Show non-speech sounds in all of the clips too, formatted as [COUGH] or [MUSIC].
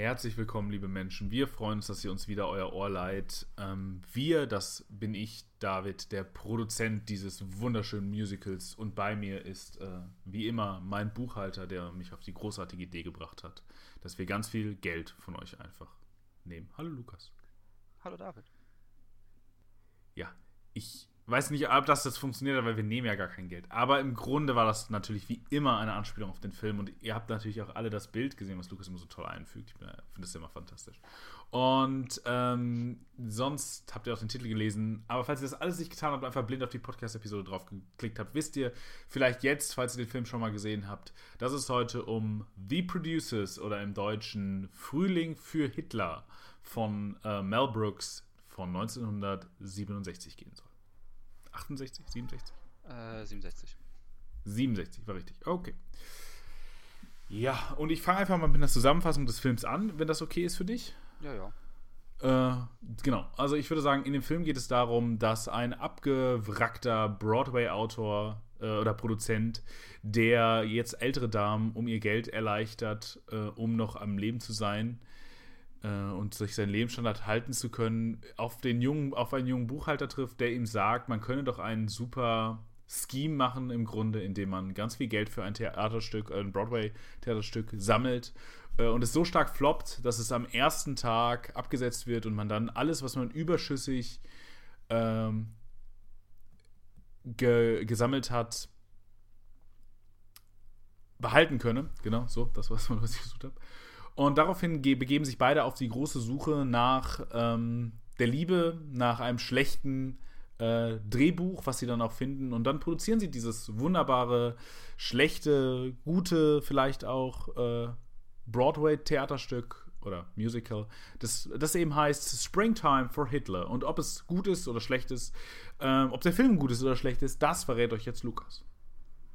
Herzlich willkommen, liebe Menschen. Wir freuen uns, dass ihr uns wieder euer Ohr leiht. Ähm, wir, das bin ich, David, der Produzent dieses wunderschönen Musicals. Und bei mir ist, äh, wie immer, mein Buchhalter, der mich auf die großartige Idee gebracht hat, dass wir ganz viel Geld von euch einfach nehmen. Hallo, Lukas. Hallo, David. Ja, ich weiß nicht, ob das jetzt funktioniert, weil wir nehmen ja gar kein Geld. Aber im Grunde war das natürlich wie immer eine Anspielung auf den Film. Und ihr habt natürlich auch alle das Bild gesehen, was Lukas immer so toll einfügt. Ich finde das immer fantastisch. Und ähm, sonst habt ihr auch den Titel gelesen. Aber falls ihr das alles nicht getan habt, einfach blind auf die Podcast-Episode drauf geklickt habt, wisst ihr vielleicht jetzt, falls ihr den Film schon mal gesehen habt, dass es heute um The Producers oder im Deutschen Frühling für Hitler von äh, Mel Brooks von 1967 gehen soll. 68, 67? Äh, 67. 67, war richtig. Okay. Ja, und ich fange einfach mal mit einer Zusammenfassung des Films an, wenn das okay ist für dich. Ja, ja. Äh, genau, also ich würde sagen, in dem Film geht es darum, dass ein abgewrackter Broadway-Autor äh, oder Produzent, der jetzt ältere Damen um ihr Geld erleichtert, äh, um noch am Leben zu sein, und sich seinen Lebensstandard halten zu können, auf, den jungen, auf einen jungen Buchhalter trifft, der ihm sagt, man könne doch ein super Scheme machen im Grunde, indem man ganz viel Geld für ein Theaterstück, ein Broadway-Theaterstück sammelt äh, und es so stark floppt, dass es am ersten Tag abgesetzt wird und man dann alles, was man überschüssig ähm, ge gesammelt hat, behalten könne. Genau, so, das war es, was ich gesucht habe. Und daraufhin begeben sich beide auf die große Suche nach ähm, der Liebe, nach einem schlechten äh, Drehbuch, was sie dann auch finden. Und dann produzieren sie dieses wunderbare, schlechte, gute, vielleicht auch äh, Broadway-Theaterstück oder Musical, das, das eben heißt Springtime for Hitler. Und ob es gut ist oder schlecht ist, äh, ob der Film gut ist oder schlecht ist, das verrät euch jetzt Lukas.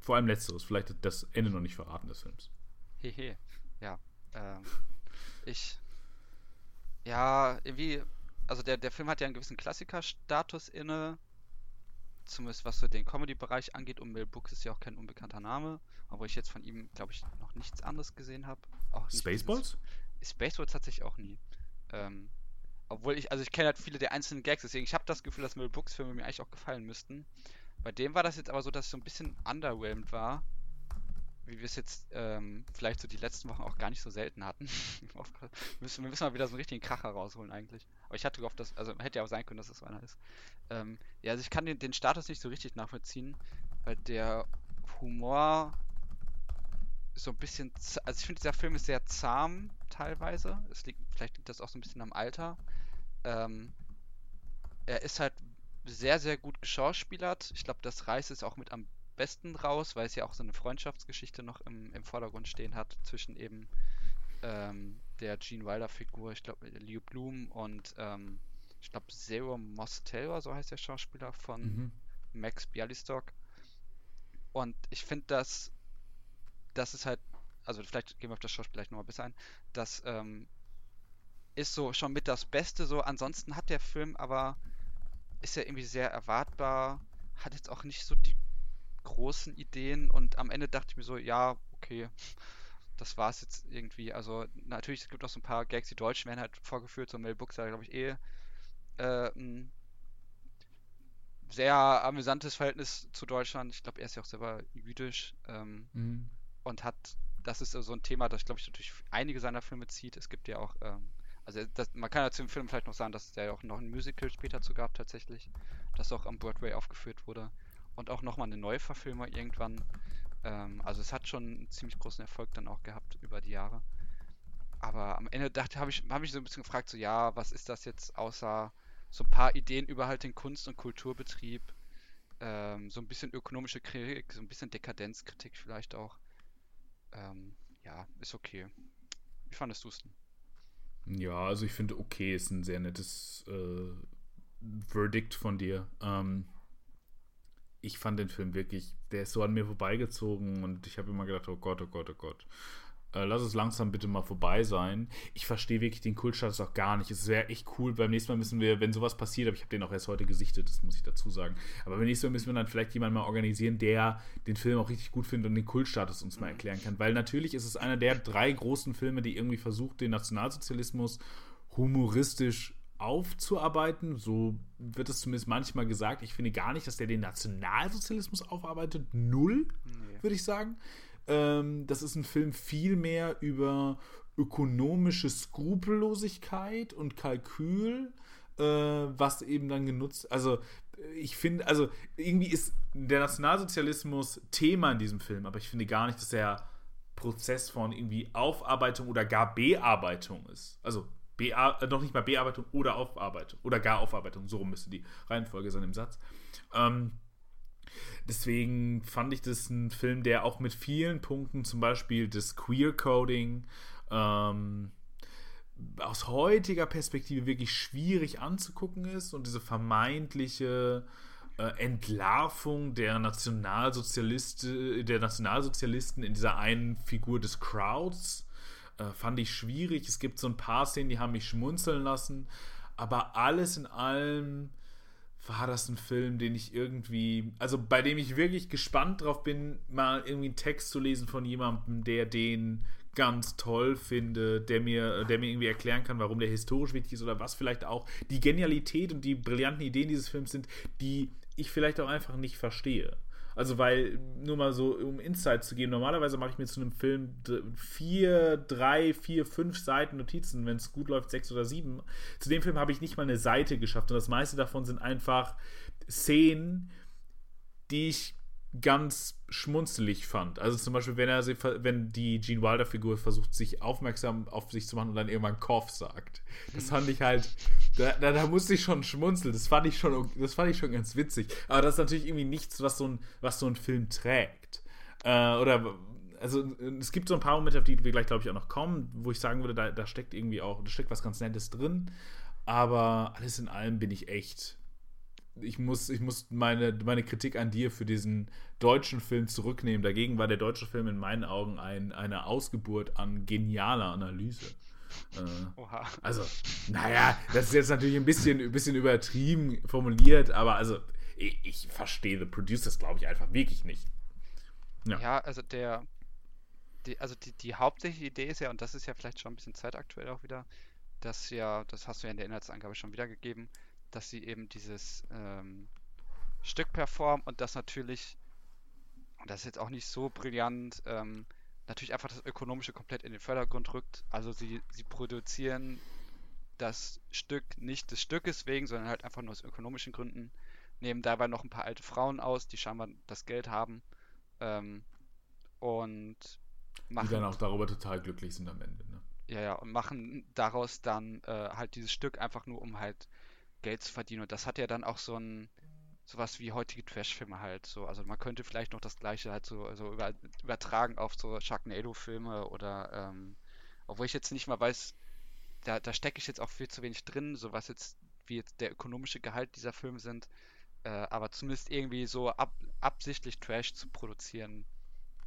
Vor allem letzteres, vielleicht das Ende noch nicht verraten des Films. Hehe. Ähm, ich. Ja, irgendwie. Also der, der Film hat ja einen gewissen Klassikerstatus inne. Zumindest was so den Comedy-Bereich angeht. Und Mel Brooks ist ja auch kein unbekannter Name. Obwohl ich jetzt von ihm, glaube ich, noch nichts anderes gesehen habe. Spaceballs? Spaceballs tatsächlich auch nie. Ähm, obwohl ich, also ich kenne halt viele der einzelnen Gags, deswegen ich habe das Gefühl, dass Mel Brooks Filme mir eigentlich auch gefallen müssten. Bei dem war das jetzt aber so, dass es so ein bisschen underwhelmed war wie wir es jetzt ähm, vielleicht so die letzten Wochen auch gar nicht so selten hatten. [LAUGHS] wir müssen mal wieder so einen richtigen Kracher rausholen eigentlich. Aber ich hatte gehofft, dass, also hätte ja auch sein können, dass es so einer ist. Ähm, ja, also ich kann den, den Status nicht so richtig nachvollziehen, weil der Humor so ein bisschen, also ich finde dieser Film ist sehr zahm teilweise. Es liegt, vielleicht liegt das auch so ein bisschen am Alter. Ähm, er ist halt sehr, sehr gut geschauspielert. Ich glaube, das reißt es auch mit am besten raus, weil es ja auch so eine Freundschaftsgeschichte noch im, im Vordergrund stehen hat zwischen eben ähm, der Gene Wilder Figur, ich glaube Leo Bloom und ähm, ich glaube Zero Mostel, so heißt der Schauspieler von mhm. Max Bialystock. Und ich finde, dass das ist halt, also vielleicht gehen wir auf das Schauspiel gleich nochmal besser ein, das ähm, ist so schon mit das Beste so. Ansonsten hat der Film aber, ist ja irgendwie sehr erwartbar, hat jetzt auch nicht so die großen Ideen und am Ende dachte ich mir so, ja, okay, das war es jetzt irgendwie. Also natürlich, es gibt noch so ein paar Gags, die Deutschen werden halt vorgeführt, so Mel Brooks, glaube ich, eh äh, ein sehr amüsantes Verhältnis zu Deutschland. Ich glaube, er ist ja auch selber jüdisch ähm, mhm. und hat, das ist so ein Thema, das, glaube ich, natürlich einige seiner Filme zieht. Es gibt ja auch, ähm, also das, man kann ja zu dem Film vielleicht noch sagen, dass der ja auch noch ein Musical später zu gab tatsächlich, das auch am Broadway aufgeführt wurde und auch nochmal eine Neuverfilmung irgendwann. Ähm, also es hat schon einen ziemlich großen Erfolg dann auch gehabt über die Jahre. Aber am Ende dachte habe ich, hab ich so ein bisschen gefragt, so ja, was ist das jetzt außer so ein paar Ideen über halt den Kunst- und Kulturbetrieb, ähm, so ein bisschen ökonomische Kritik, so ein bisschen Dekadenzkritik vielleicht auch. Ähm, ja, ist okay. Wie fandest du es denn? Ja, also ich finde, okay ist ein sehr nettes äh, Verdict von dir. Ähm, ich fand den Film wirklich, der ist so an mir vorbeigezogen und ich habe immer gedacht, oh Gott, oh Gott, oh Gott. äh, lass es langsam bitte mal vorbei sein. Ich verstehe wirklich den Kultstatus auch gar nicht. Es wäre echt cool. Beim nächsten Mal müssen wir, wenn sowas passiert, aber ich habe den auch erst heute gesichtet, das muss ich dazu sagen. Aber beim nächsten Mal müssen wir dann vielleicht jemanden mal organisieren, der den Film auch richtig gut findet und den Kultstatus uns mal erklären kann. Weil natürlich ist es einer der drei großen Filme, die irgendwie versucht, den Nationalsozialismus humoristisch aufzuarbeiten. So wird es zumindest manchmal gesagt. Ich finde gar nicht, dass der den Nationalsozialismus aufarbeitet. Null, nee. würde ich sagen. Ähm, das ist ein Film viel mehr über ökonomische Skrupellosigkeit und Kalkül, äh, was eben dann genutzt. Also ich finde, also irgendwie ist der Nationalsozialismus Thema in diesem Film, aber ich finde gar nicht, dass der Prozess von irgendwie Aufarbeitung oder gar Bearbeitung ist. Also Bea äh, noch nicht mal Bearbeitung oder Aufarbeitung oder gar Aufarbeitung, so rum müsste die Reihenfolge sein im Satz. Ähm, deswegen fand ich das ein Film, der auch mit vielen Punkten, zum Beispiel das Queer-Coding, ähm, aus heutiger Perspektive wirklich schwierig anzugucken ist und diese vermeintliche äh, Entlarvung der Nationalsozialisten, der Nationalsozialisten in dieser einen Figur des Crowds äh, fand ich schwierig. Es gibt so ein paar Szenen, die haben mich schmunzeln lassen. Aber alles in allem war das ein Film, den ich irgendwie, also bei dem ich wirklich gespannt drauf bin, mal irgendwie einen Text zu lesen von jemandem, der den ganz toll findet, der mir, der mir irgendwie erklären kann, warum der historisch wichtig ist oder was vielleicht auch die Genialität und die brillanten Ideen dieses Films sind, die ich vielleicht auch einfach nicht verstehe. Also, weil, nur mal so, um Insight zu geben, normalerweise mache ich mir zu einem Film vier, drei, vier, fünf Seiten Notizen, wenn es gut läuft, sechs oder sieben. Zu dem Film habe ich nicht mal eine Seite geschafft und das meiste davon sind einfach Szenen, die ich ganz schmunzelig fand. Also zum Beispiel, wenn er wenn die Gene Wilder Figur versucht, sich aufmerksam auf sich zu machen und dann irgendwann Koff sagt. Das fand ich halt, da, da, da, musste ich schon schmunzeln. Das fand ich schon, das fand ich schon ganz witzig. Aber das ist natürlich irgendwie nichts, was so ein, was so ein Film trägt. Äh, oder also es gibt so ein paar Momente, auf die wir gleich, glaube ich, auch noch kommen, wo ich sagen würde, da, da steckt irgendwie auch, da steckt was ganz Nettes drin. Aber alles in allem bin ich echt ich muss, ich muss meine, meine Kritik an dir für diesen deutschen Film zurücknehmen. Dagegen war der deutsche Film in meinen Augen ein, eine Ausgeburt an genialer Analyse. Äh, Oha. Also, naja, das ist jetzt natürlich ein bisschen, ein bisschen übertrieben formuliert, aber also ich, ich verstehe The Producers, glaube ich, einfach wirklich nicht. Ja, ja also der, die, also die, die hauptsächliche Idee ist ja, und das ist ja vielleicht schon ein bisschen zeitaktuell auch wieder, dass ja, das hast du ja in der Inhaltsangabe schon wiedergegeben, dass sie eben dieses ähm, Stück performen und das natürlich, das ist jetzt auch nicht so brillant, ähm, natürlich einfach das Ökonomische komplett in den Vordergrund rückt. Also sie, sie produzieren das Stück nicht des Stückes wegen, sondern halt einfach nur aus ökonomischen Gründen. Nehmen dabei noch ein paar alte Frauen aus, die scheinbar das Geld haben. Ähm, und machen. Die dann auch darüber total glücklich sind am Ende, ne? Ja, ja, und machen daraus dann äh, halt dieses Stück einfach nur, um halt Geld zu verdienen. Und das hat ja dann auch so ein sowas wie heutige Trash-Filme halt so. Also man könnte vielleicht noch das gleiche halt so, so über, übertragen auf so Sharknado-Filme oder ähm, obwohl ich jetzt nicht mal weiß, da, da stecke ich jetzt auch viel zu wenig drin, so was jetzt wie jetzt der ökonomische Gehalt dieser Filme sind. Äh, aber zumindest irgendwie so ab, absichtlich Trash zu produzieren.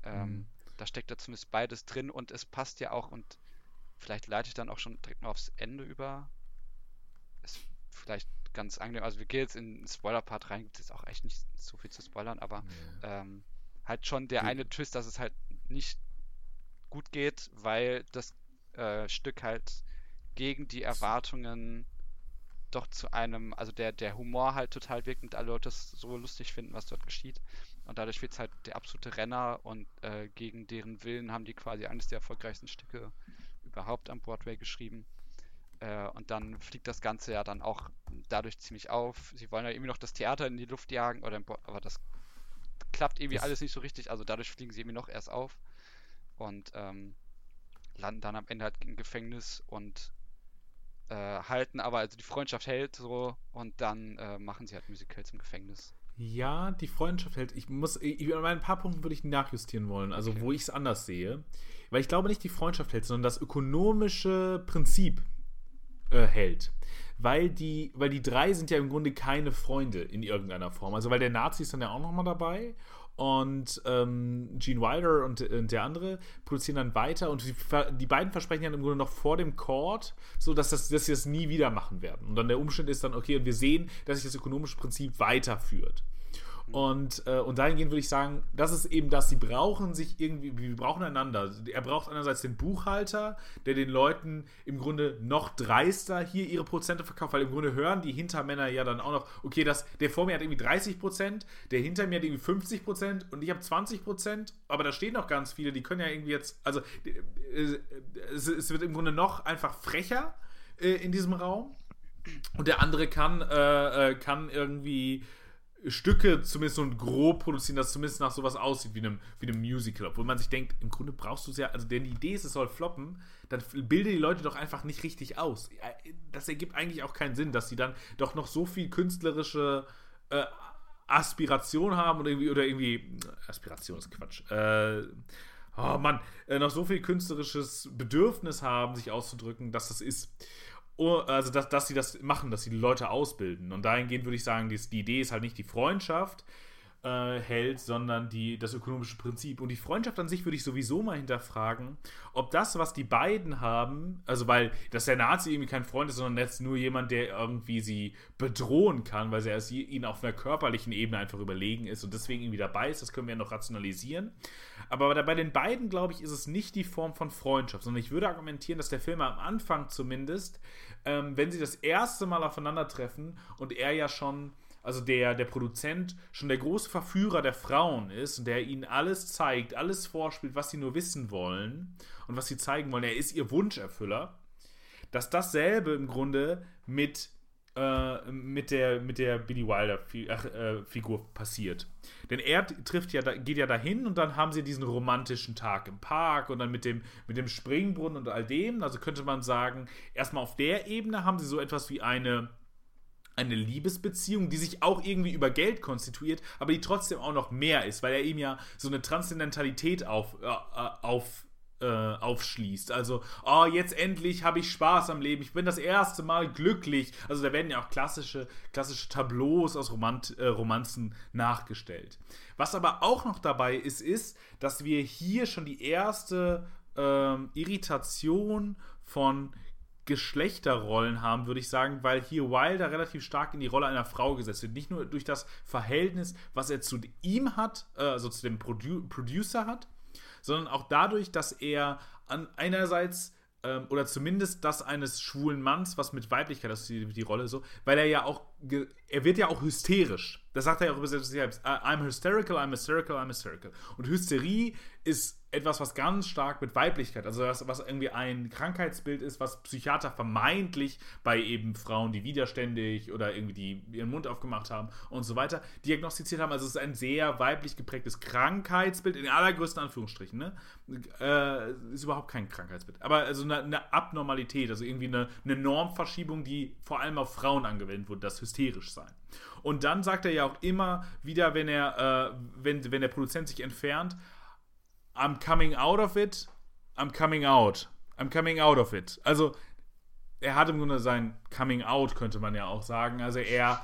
Ähm, mhm. Da steckt da zumindest beides drin und es passt ja auch und vielleicht leite ich dann auch schon direkt mal aufs Ende über vielleicht ganz angenehm. Also wir gehen jetzt in den Spoiler-Part rein, gibt es auch echt nicht so viel zu spoilern, aber ja. ähm, halt schon der eine Twist, dass es halt nicht gut geht, weil das äh, Stück halt gegen die Erwartungen doch zu einem, also der, der Humor halt total wirkt und alle Leute es so lustig finden, was dort geschieht. Und dadurch wird es halt der absolute Renner und äh, gegen deren Willen haben die quasi eines der erfolgreichsten Stücke überhaupt am Broadway geschrieben. Äh, und dann fliegt das Ganze ja dann auch dadurch ziemlich auf. Sie wollen ja irgendwie noch das Theater in die Luft jagen, oder aber das klappt irgendwie das alles nicht so richtig. Also dadurch fliegen sie irgendwie noch erst auf und ähm, landen dann am Ende halt im Gefängnis und äh, halten aber, also die Freundschaft hält so und dann äh, machen sie halt Musicals im Gefängnis. Ja, die Freundschaft hält. Ich muss, ich, an ein paar Punkten würde ich nachjustieren wollen, also okay. wo ich es anders sehe. Weil ich glaube nicht, die Freundschaft hält, sondern das ökonomische Prinzip äh, hält. Weil die, weil die drei sind ja im Grunde keine Freunde in irgendeiner Form. Also weil der Nazi ist dann ja auch nochmal dabei und ähm, Gene Wilder und, und, der andere produzieren dann weiter und die, die, beiden versprechen dann im Grunde noch vor dem Court, so dass, das, dass sie das nie wieder machen werden. Und dann der Umstand ist dann, okay, und wir sehen, dass sich das ökonomische Prinzip weiterführt. Und, äh, und dahingehend würde ich sagen, das ist eben das, sie brauchen sich irgendwie, wir brauchen einander. Er braucht einerseits den Buchhalter, der den Leuten im Grunde noch dreister hier ihre Prozente verkauft, weil im Grunde hören die Hintermänner ja dann auch noch, okay, das, der vor mir hat irgendwie 30 Prozent, der hinter mir hat irgendwie 50 Prozent und ich habe 20 Prozent, aber da stehen noch ganz viele, die können ja irgendwie jetzt, also äh, es, es wird im Grunde noch einfach frecher äh, in diesem Raum. Und der andere kann, äh, äh kann irgendwie Stücke zumindest so grob produzieren, dass es zumindest nach sowas aussieht wie einem, wie einem Musical. Obwohl man sich denkt, im Grunde brauchst du es ja, also denn die Idee ist, es soll floppen, dann bilde die Leute doch einfach nicht richtig aus. Das ergibt eigentlich auch keinen Sinn, dass sie dann doch noch so viel künstlerische äh, Aspiration haben oder irgendwie, oder irgendwie, Aspiration ist Quatsch, äh, oh Mann, äh, noch so viel künstlerisches Bedürfnis haben, sich auszudrücken, dass das ist also dass, dass sie das machen, dass sie die Leute ausbilden. Und dahingehend würde ich sagen, die, die Idee ist halt nicht die Freundschaft äh, hält, sondern die, das ökonomische Prinzip. Und die Freundschaft an sich würde ich sowieso mal hinterfragen, ob das, was die beiden haben, also weil, dass der Nazi irgendwie kein Freund ist, sondern jetzt nur jemand, der irgendwie sie bedrohen kann, weil er ihnen auf einer körperlichen Ebene einfach überlegen ist und deswegen irgendwie dabei ist, das können wir ja noch rationalisieren. Aber bei den beiden, glaube ich, ist es nicht die Form von Freundschaft, sondern ich würde argumentieren, dass der Film am Anfang zumindest ähm, wenn sie das erste Mal aufeinandertreffen und er ja schon, also der, der Produzent, schon der große Verführer der Frauen ist und der ihnen alles zeigt, alles vorspielt, was sie nur wissen wollen und was sie zeigen wollen, er ist ihr Wunscherfüller, dass dasselbe im Grunde mit äh, mit der, mit der Billy Wilder-Figur äh, passiert. Denn er trifft ja, geht ja dahin und dann haben sie diesen romantischen Tag im Park und dann mit dem, mit dem Springbrunnen und all dem. Also könnte man sagen, erstmal auf der Ebene haben sie so etwas wie eine eine Liebesbeziehung, die sich auch irgendwie über Geld konstituiert, aber die trotzdem auch noch mehr ist, weil er ihm ja so eine Transzendentalität auf, äh, auf äh, aufschließt. Also, oh, jetzt endlich habe ich Spaß am Leben. Ich bin das erste Mal glücklich. Also, da werden ja auch klassische, klassische Tableaus aus Romant, äh, Romanzen nachgestellt. Was aber auch noch dabei ist, ist, dass wir hier schon die erste ähm, Irritation von Geschlechterrollen haben, würde ich sagen, weil hier Wilder relativ stark in die Rolle einer Frau gesetzt wird. Nicht nur durch das Verhältnis, was er zu ihm hat, äh, also zu dem Produ Producer hat, sondern auch dadurch, dass er an einerseits ähm, oder zumindest das eines schwulen Manns, was mit Weiblichkeit, das ist die, die Rolle so, weil er ja auch, er wird ja auch hysterisch. Das sagt er ja auch über sich selbst. I'm hysterical, I'm hysterical, I'm hysterical. Und Hysterie ist etwas, was ganz stark mit Weiblichkeit, also was, was irgendwie ein Krankheitsbild ist, was Psychiater vermeintlich bei eben Frauen, die widerständig oder irgendwie die ihren Mund aufgemacht haben und so weiter, diagnostiziert haben. Also es ist ein sehr weiblich geprägtes Krankheitsbild, in allergrößten Anführungsstrichen, ne? Äh, ist überhaupt kein Krankheitsbild. Aber also eine, eine Abnormalität, also irgendwie eine, eine Normverschiebung, die vor allem auf Frauen angewendet wurde, das hysterisch sein. Und dann sagt er ja auch immer wieder, wenn er, äh, wenn, wenn der Produzent sich entfernt, I'm coming out of it, I'm coming out. I'm coming out of it. Also, er hat im Grunde sein Coming out, könnte man ja auch sagen. Also, er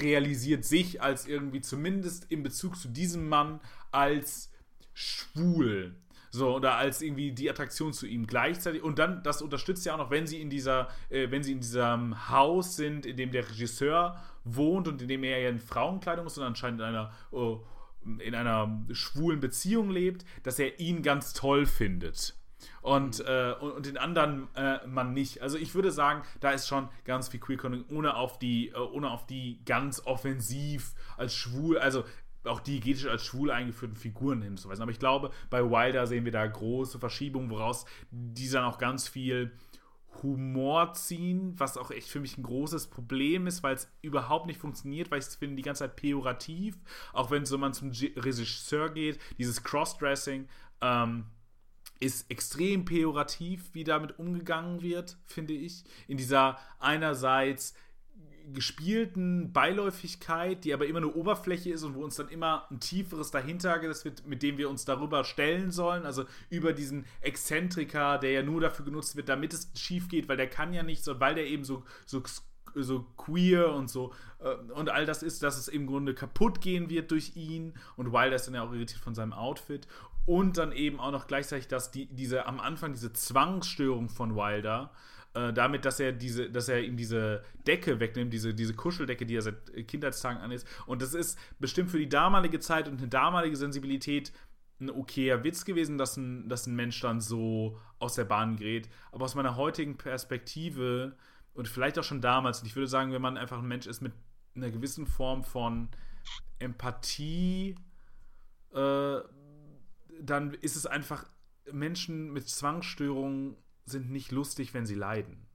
realisiert sich als irgendwie zumindest in Bezug zu diesem Mann als schwul. So, oder als irgendwie die Attraktion zu ihm gleichzeitig. Und dann, das unterstützt ja auch noch, wenn sie in dieser, äh, wenn sie in diesem Haus sind, in dem der Regisseur wohnt und in dem er ja in Frauenkleidung ist und anscheinend in einer oh, in einer schwulen Beziehung lebt, dass er ihn ganz toll findet. Und, mhm. äh, und, und, den anderen äh, man nicht. Also ich würde sagen, da ist schon ganz viel Queer-Coding, ohne auf die, äh, ohne auf die ganz offensiv als schwul, also auch diegetisch als schwul eingeführten Figuren hinzuweisen. Aber ich glaube, bei Wilder sehen wir da große Verschiebungen, woraus die dann auch ganz viel Humor ziehen, was auch echt für mich ein großes Problem ist, weil es überhaupt nicht funktioniert, weil ich es finde die ganze Zeit pejorativ, auch wenn so man zum Regisseur geht, dieses Crossdressing ähm, ist extrem pejorativ, wie damit umgegangen wird, finde ich. In dieser einerseits gespielten Beiläufigkeit, die aber immer eine Oberfläche ist und wo uns dann immer ein tieferes dahinter wird, mit dem wir uns darüber stellen sollen. Also über diesen Exzentriker, der ja nur dafür genutzt wird, damit es schief geht, weil der kann ja nichts und weil der eben so, so so queer und so äh, und all das ist, dass es im Grunde kaputt gehen wird durch ihn und Wilder ist dann ja auch irritiert von seinem Outfit und dann eben auch noch gleichzeitig, dass die, diese am Anfang diese Zwangsstörung von Wilder äh, damit, dass er diese, dass er ihm diese Decke wegnimmt, diese, diese Kuscheldecke, die er seit Kindheitstagen an ist. Und das ist bestimmt für die damalige Zeit und eine damalige Sensibilität ein okayer Witz gewesen, dass ein, dass ein Mensch dann so aus der Bahn gerät. Aber aus meiner heutigen Perspektive und vielleicht auch schon damals, und ich würde sagen, wenn man einfach ein Mensch ist mit einer gewissen Form von Empathie, äh, dann ist es einfach, Menschen mit Zwangsstörungen sind nicht lustig, wenn sie leiden.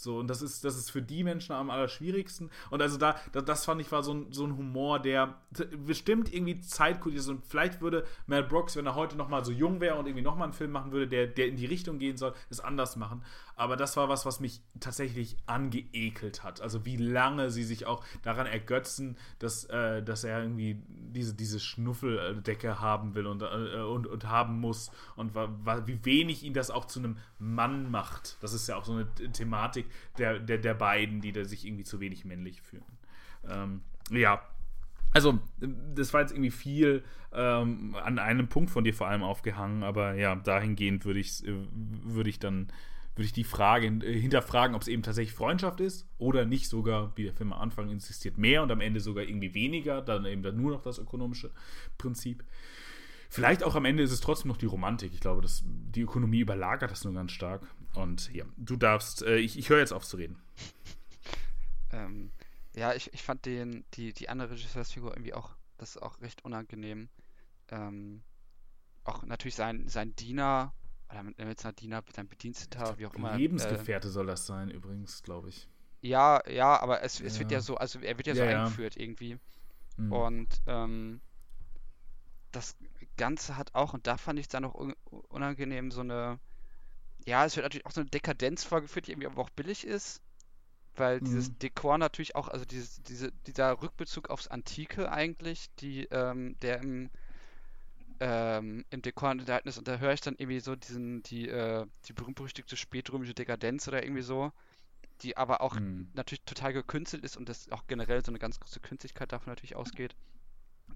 So, und das ist, das ist für die Menschen am allerschwierigsten. Und also da, da das fand ich war so ein, so ein Humor, der bestimmt irgendwie zeitgut ist. Und vielleicht würde Mel Brooks, wenn er heute nochmal so jung wäre und irgendwie nochmal einen Film machen würde, der, der in die Richtung gehen soll, es anders machen. Aber das war was, was mich tatsächlich angeekelt hat. Also wie lange sie sich auch daran ergötzen, dass, äh, dass er irgendwie diese, diese Schnuffeldecke haben will und, äh, und, und haben muss. Und wie wenig ihn das auch zu einem Mann macht. Das ist ja auch so eine Thematik der, der, der beiden, die da sich irgendwie zu wenig männlich fühlen. Ähm, ja, also, das war jetzt irgendwie viel ähm, an einem Punkt von dir vor allem aufgehangen, aber ja, dahingehend würde ich, äh, würd ich dann würde ich die Frage äh, hinterfragen, ob es eben tatsächlich Freundschaft ist oder nicht sogar, wie der Film am Anfang insistiert, mehr und am Ende sogar irgendwie weniger, dann eben dann nur noch das ökonomische Prinzip. Vielleicht auch am Ende ist es trotzdem noch die Romantik. Ich glaube, dass die Ökonomie überlagert das nur ganz stark. Und ja, du darfst, äh, ich, ich höre jetzt auf zu reden. ähm, ja, ich, ich fand den, die, die andere Regisseursfigur irgendwie auch, das ist auch recht unangenehm. Ähm, auch natürlich sein, sein Diener oder mit, mit seiner Diener, sein Bediensteter, wie auch immer. Lebensgefährte äh, soll das sein, übrigens, glaube ich. Ja, ja, aber es, es ja. wird ja so, also er wird ja, ja so eingeführt irgendwie. Mhm. Und ähm, das Ganze hat auch, und da fand ich es dann noch un unangenehm, so eine, ja, es wird natürlich auch so eine Dekadenz vorgeführt, die irgendwie aber auch billig ist. Weil mhm. dieses Dekor natürlich auch, also dieses, diese, dieser Rückbezug aufs Antike eigentlich, die, ähm, der im ähm, im Dekor enthalten ist und da höre ich dann irgendwie so diesen, die, äh, die berühmt-berüchtigte spätrömische Dekadenz oder irgendwie so, die aber auch mhm. natürlich total gekünstelt ist und das auch generell so eine ganz große Künstlichkeit davon natürlich ausgeht,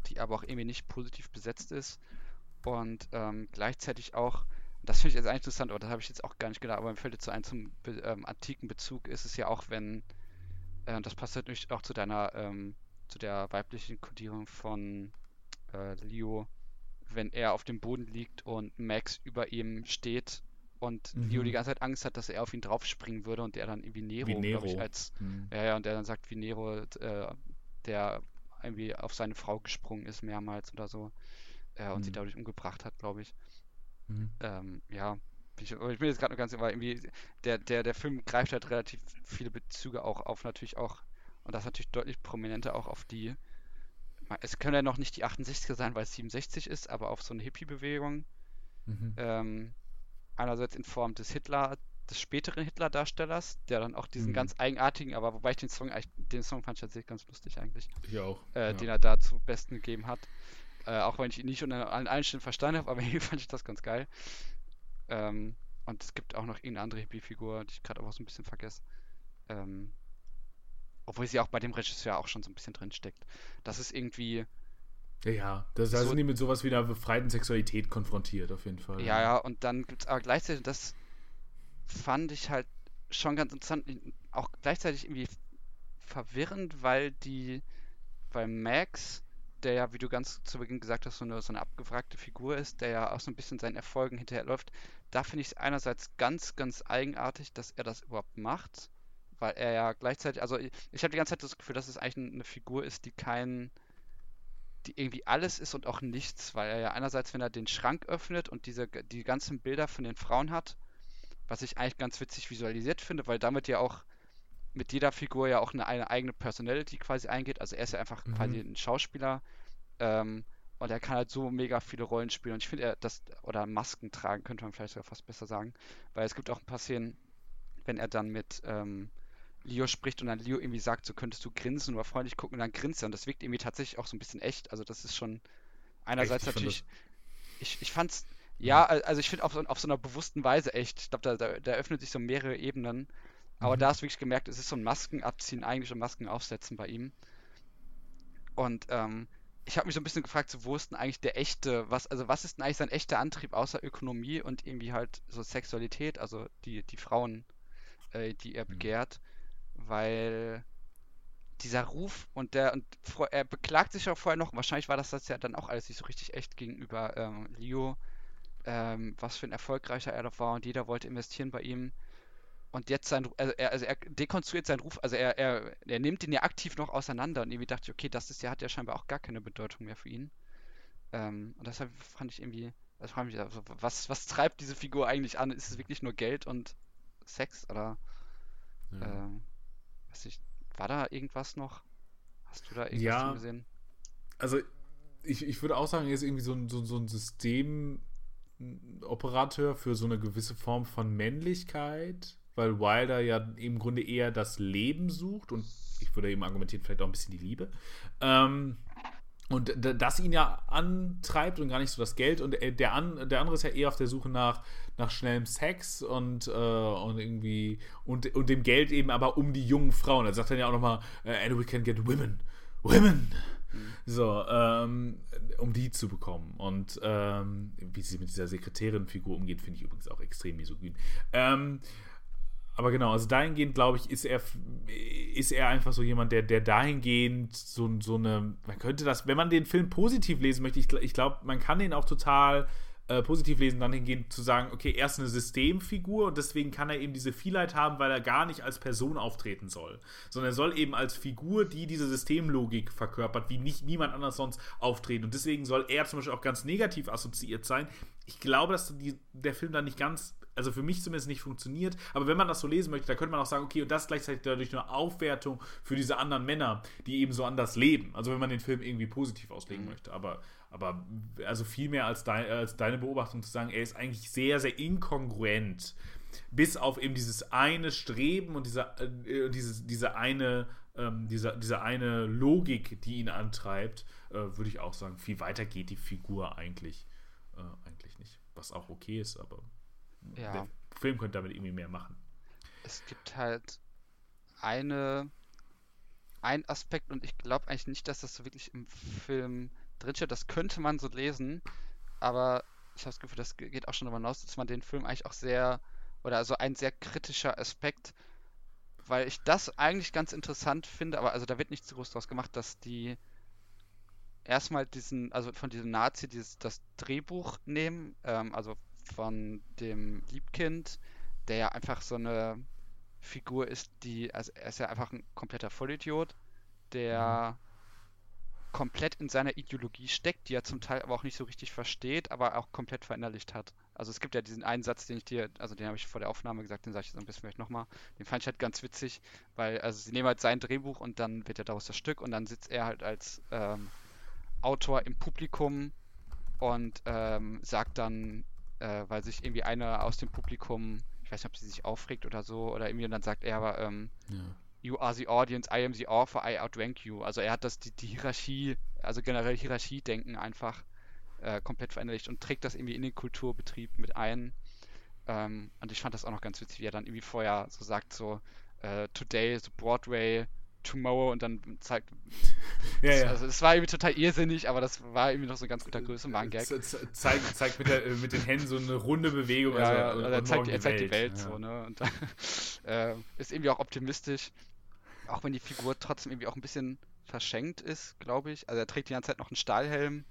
die aber auch irgendwie nicht positiv besetzt ist. Und ähm, gleichzeitig auch, das finde ich jetzt eigentlich interessant, aber das habe ich jetzt auch gar nicht gedacht, aber mir fällt jetzt so ein zum ähm, antiken Bezug, ist es ja auch, wenn, äh, das passt natürlich auch zu deiner, ähm, zu der weiblichen Kodierung von äh, Leo, wenn er auf dem Boden liegt und Max über ihm steht und mhm. Leo die ganze Zeit Angst hat, dass er auf ihn draufspringen würde und der dann irgendwie Nero, wie Nero. ich, als mhm. ja, ja, und der dann sagt, wie Nero, äh, der irgendwie auf seine Frau gesprungen ist mehrmals oder so äh, und mhm. sie dadurch umgebracht hat, glaube ich. Mhm. Ähm, ja, ich, ich bin jetzt gerade noch ganz, weil irgendwie der, der, der Film greift halt relativ viele Bezüge auch auf natürlich auch, und das natürlich deutlich prominenter auch auf die es können ja noch nicht die 68er sein, weil es 67 ist, aber auf so eine Hippie-Bewegung. Mhm. Ähm, einerseits in Form des Hitler, des späteren Hitler-Darstellers, der dann auch diesen mhm. ganz eigenartigen, aber wobei ich den Song eigentlich, den Song fand ich tatsächlich ganz lustig eigentlich. Ich auch. Äh, ja. Den er da zu Besten gegeben hat. Äh, auch wenn ich ihn nicht unter allen Stellen verstanden habe, [LAUGHS] aber hier fand ich das ganz geil. Ähm, und es gibt auch noch irgendeine andere Hippie-Figur, die ich gerade auch so ein bisschen vergesse. Ähm, obwohl sie auch bei dem Regisseur auch schon so ein bisschen drinsteckt. Das ist irgendwie. Ja, da so, sind die mit sowas wie einer befreiten Sexualität konfrontiert, auf jeden Fall. Ja, ja, und dann gibt es aber gleichzeitig, das fand ich halt schon ganz interessant, auch gleichzeitig irgendwie verwirrend, weil die, weil Max, der ja, wie du ganz zu Beginn gesagt hast, so eine, so eine abgefragte Figur ist, der ja auch so ein bisschen seinen Erfolgen hinterherläuft, da finde ich es einerseits ganz, ganz eigenartig, dass er das überhaupt macht weil er ja gleichzeitig, also ich, ich habe die ganze Zeit das Gefühl, dass es eigentlich eine Figur ist, die kein, die irgendwie alles ist und auch nichts, weil er ja einerseits, wenn er den Schrank öffnet und diese, die ganzen Bilder von den Frauen hat, was ich eigentlich ganz witzig visualisiert finde, weil damit ja auch mit jeder Figur ja auch eine, eine eigene Personality quasi eingeht. Also er ist ja einfach mhm. quasi ein Schauspieler ähm, und er kann halt so mega viele Rollen spielen. Und ich finde, er das, oder Masken tragen, könnte man vielleicht sogar fast besser sagen, weil es gibt auch ein paar Szenen, wenn er dann mit ähm, Leo spricht und dann Leo irgendwie sagt, so könntest du grinsen oder freundlich gucken und dann grinst er und das wirkt irgendwie tatsächlich auch so ein bisschen echt. Also das ist schon einerseits echt? natürlich, ich, ich fand's, ja, also ich finde auf, auf so einer bewussten Weise echt, ich glaube, da, da, da öffnet sich so mehrere Ebenen, Aber mhm. da hast du wirklich gemerkt, es ist so ein Maskenabziehen eigentlich und Maskenaufsetzen bei ihm. Und ähm, ich habe mich so ein bisschen gefragt, so, wo ist denn eigentlich der echte, was, also was ist denn eigentlich sein echter Antrieb außer Ökonomie und irgendwie halt so Sexualität, also die, die Frauen, äh, die er mhm. Weil dieser Ruf und der, und er beklagt sich auch vorher noch, wahrscheinlich war das das ja dann auch alles nicht so richtig echt gegenüber ähm, Leo, ähm, was für ein erfolgreicher er doch war und jeder wollte investieren bei ihm. Und jetzt sein, also er, also er dekonstruiert seinen Ruf, also er, er, er nimmt ihn ja aktiv noch auseinander und irgendwie dachte ich, okay, das ist ja, hat ja scheinbar auch gar keine Bedeutung mehr für ihn. Ähm, und deshalb fand ich irgendwie, also frage mich, also was, was treibt diese Figur eigentlich an? Ist es wirklich nur Geld und Sex oder ja. ähm, weiß ich, war da irgendwas noch? Hast du da irgendwas ja, gesehen? Also ich, ich würde auch sagen, er ist irgendwie so ein, so, so ein Systemoperateur für so eine gewisse Form von Männlichkeit weil Wilder ja im Grunde eher das Leben sucht und ich würde eben argumentieren, vielleicht auch ein bisschen die Liebe. Ähm, und das ihn ja antreibt und gar nicht so das Geld. Und der, an, der andere ist ja eher auf der Suche nach, nach schnellem Sex und, äh, und irgendwie und, und dem Geld eben aber um die jungen Frauen. Er sagt dann ja auch nochmal, äh, and we can get women. Women! Mhm. So, ähm, um die zu bekommen. Und ähm, wie sie mit dieser Sekretärin-Figur umgeht, finde ich übrigens auch extrem misogyn. Ähm, aber genau, also dahingehend, glaube ich, ist er, ist er einfach so jemand, der, der dahingehend so, so eine, man könnte das, wenn man den Film positiv lesen möchte, ich, ich glaube, man kann den auch total äh, positiv lesen, dann hingehend zu sagen, okay, er ist eine Systemfigur und deswegen kann er eben diese Vielheit haben, weil er gar nicht als Person auftreten soll, sondern er soll eben als Figur, die diese Systemlogik verkörpert, wie nicht niemand anders sonst auftreten. Und deswegen soll er zum Beispiel auch ganz negativ assoziiert sein. Ich glaube, dass die, der Film dann nicht ganz also für mich zumindest nicht funktioniert. Aber wenn man das so lesen möchte, da könnte man auch sagen, okay, und das ist gleichzeitig dadurch eine Aufwertung für diese anderen Männer, die eben so anders leben. Also wenn man den Film irgendwie positiv auslegen mhm. möchte. Aber, aber also viel mehr als, dein, als deine Beobachtung zu sagen, er ist eigentlich sehr, sehr inkongruent. Bis auf eben dieses eine Streben und diese, äh, dieses, diese eine ähm, diese, diese eine Logik, die ihn antreibt, äh, würde ich auch sagen, viel weiter geht die Figur eigentlich, äh, eigentlich nicht. Was auch okay ist, aber ja. Der Film könnte damit irgendwie mehr machen. Es gibt halt eine ein Aspekt und ich glaube eigentlich nicht, dass das so wirklich im Film drinsteht. Das könnte man so lesen, aber ich habe das Gefühl, das geht auch schon darüber hinaus, dass man den Film eigentlich auch sehr oder also ein sehr kritischer Aspekt, weil ich das eigentlich ganz interessant finde, aber also da wird nicht zu groß draus gemacht, dass die erstmal diesen, also von diesem Nazi dieses, das Drehbuch nehmen, ähm, also von dem Liebkind, der ja einfach so eine Figur ist, die, also er ist ja einfach ein kompletter Vollidiot, der mhm. komplett in seiner Ideologie steckt, die er zum Teil aber auch nicht so richtig versteht, aber auch komplett verinnerlicht hat. Also es gibt ja diesen einen Satz, den ich dir, also den habe ich vor der Aufnahme gesagt, den sage ich so ein bisschen vielleicht nochmal. Den fand ich halt ganz witzig, weil, also sie nehmen halt sein Drehbuch und dann wird ja daraus das Stück und dann sitzt er halt als ähm, Autor im Publikum und ähm, sagt dann, äh, weil sich irgendwie einer aus dem Publikum, ich weiß nicht, ob sie sich aufregt oder so, oder irgendwie und dann sagt er aber, ähm, ja. You are the audience, I am the author, I outrank you. Also er hat das, die, die Hierarchie, also generell Hierarchiedenken einfach äh, komplett verinnerlicht und trägt das irgendwie in den Kulturbetrieb mit ein. Ähm, und ich fand das auch noch ganz witzig, wie er dann irgendwie vorher so sagt, so, uh, today is Broadway, Tomorrow und dann zeigt. ja, ja. Also es war irgendwie total irrsinnig, aber das war irgendwie noch so ein ganz guter Größenwahn-Gag. Zeigt, zeigt mit, der, mit, den Händen so eine runde Bewegung. Ja, also, also er zeigt, er zeigt die Welt, ja. so, ne? Und [LAUGHS] äh, ist irgendwie auch optimistisch, auch wenn die Figur trotzdem irgendwie auch ein bisschen verschenkt ist, glaube ich. Also er trägt die ganze Zeit noch einen Stahlhelm,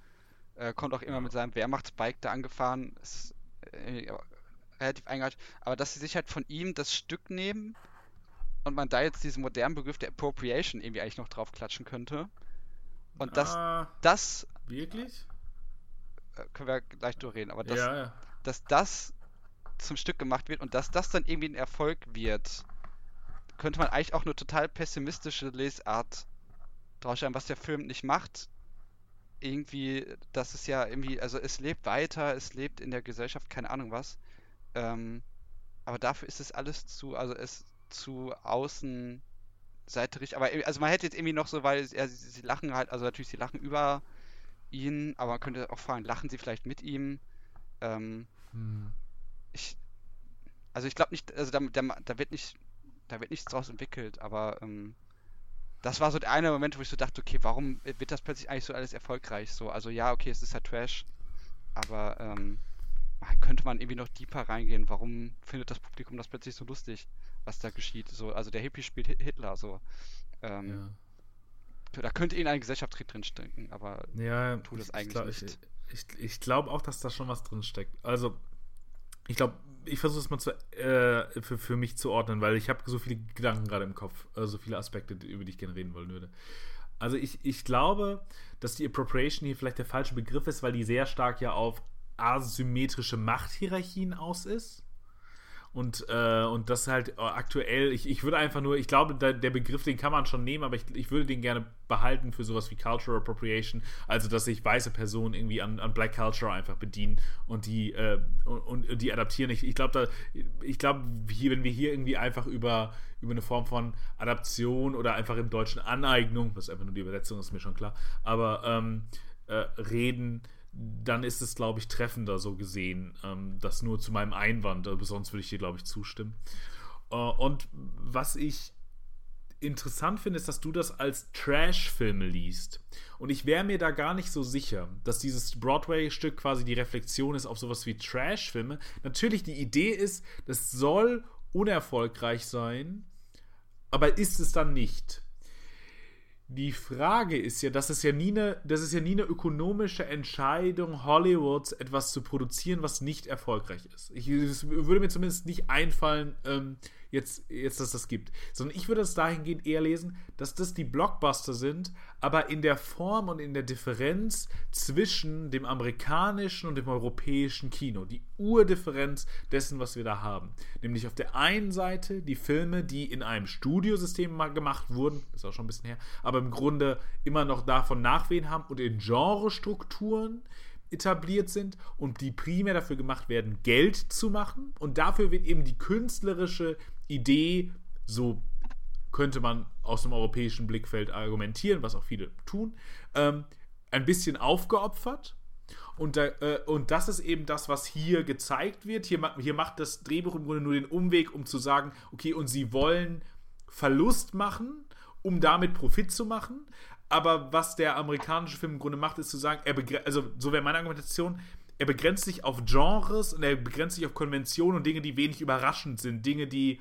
äh, kommt auch immer mit seinem Wehrmachtsbike da angefahren, ist äh, relativ eingehalten. Aber dass sie sich halt von ihm das Stück nehmen und man da jetzt diesen modernen Begriff der Appropriation irgendwie eigentlich noch drauf klatschen könnte. Und das, ah, das. Wirklich? Äh, können wir gleich durchreden, aber das, ja, ja. dass das zum Stück gemacht wird und dass das dann irgendwie ein Erfolg wird, könnte man eigentlich auch eine total pessimistische Lesart draus stellen, was der Film nicht macht. Irgendwie, das ist ja irgendwie, also es lebt weiter, es lebt in der Gesellschaft, keine Ahnung was. Ähm, aber dafür ist es alles zu, also es, zu außenseiterig. Aber also man hätte jetzt irgendwie noch so, weil ja, sie, sie, lachen halt, also natürlich sie lachen über ihn, aber man könnte auch fragen, lachen sie vielleicht mit ihm? Ähm, hm. Ich, also ich glaube nicht, also da, da, da, wird nicht da wird nichts draus entwickelt, aber ähm, das war so der eine Moment, wo ich so dachte, okay, warum wird das plötzlich eigentlich so alles erfolgreich? So, also ja, okay, es ist halt Trash, aber ähm, könnte man irgendwie noch deeper reingehen. Warum findet das Publikum das plötzlich so lustig, was da geschieht? So, also der Hippie spielt Hitler, so. Ähm, ja. Da könnte ihnen eine Gesellschaft drin stecken, aber ja, tut es eigentlich glaub, nicht. Ich, ich, ich glaube auch, dass da schon was drin steckt. Also, ich glaube, ich versuche es mal zu, äh, für, für mich zu ordnen, weil ich habe so viele Gedanken gerade im Kopf, äh, so viele Aspekte, über die ich gerne reden wollen würde. Also ich, ich glaube, dass die Appropriation hier vielleicht der falsche Begriff ist, weil die sehr stark ja auf asymmetrische Machthierarchien aus ist. Und, äh, und das halt aktuell, ich, ich würde einfach nur, ich glaube, da, der Begriff, den kann man schon nehmen, aber ich, ich würde den gerne behalten für sowas wie Cultural Appropriation, also dass sich weiße Personen irgendwie an, an Black Culture einfach bedienen und die, äh, und, und, die adaptieren. Ich, ich glaube, ich wenn wir hier irgendwie einfach über, über eine Form von Adaption oder einfach im Deutschen Aneignung, was einfach nur die Übersetzung ist, mir schon klar, aber ähm, äh, reden, dann ist es, glaube ich, treffender so gesehen. Ähm, das nur zu meinem Einwand, aber sonst würde ich dir, glaube ich, zustimmen. Äh, und was ich interessant finde, ist, dass du das als Trash-Filme liest. Und ich wäre mir da gar nicht so sicher, dass dieses Broadway-Stück quasi die Reflexion ist auf sowas wie Trash-Filme. Natürlich, die Idee ist, das soll unerfolgreich sein, aber ist es dann nicht. Die Frage ist ja, dass es ja nie eine, das ist ja nie eine ökonomische Entscheidung Hollywoods, etwas zu produzieren, was nicht erfolgreich ist. Ich, es würde mir zumindest nicht einfallen, ähm, jetzt, jetzt, dass das gibt. Sondern ich würde es dahingehend eher lesen, dass das die Blockbuster sind, aber in der Form und in der Differenz zwischen dem amerikanischen und dem europäischen Kino. Die Urdifferenz dessen, was wir da haben. Nämlich auf der einen Seite die Filme, die in einem Studiosystem gemacht wurden, ist auch schon ein bisschen her, aber im Grunde immer noch davon Nachwehen haben und in Genrestrukturen, etabliert sind und die primär dafür gemacht werden, Geld zu machen. Und dafür wird eben die künstlerische Idee, so könnte man aus dem europäischen Blickfeld argumentieren, was auch viele tun, ähm, ein bisschen aufgeopfert. Und, da, äh, und das ist eben das, was hier gezeigt wird. Hier, hier macht das Drehbuch im Grunde nur den Umweg, um zu sagen, okay, und sie wollen Verlust machen, um damit Profit zu machen. Aber was der amerikanische Film im Grunde macht, ist zu sagen, er also so wäre meine Argumentation, er begrenzt sich auf Genres und er begrenzt sich auf Konventionen und Dinge, die wenig überraschend sind, Dinge, die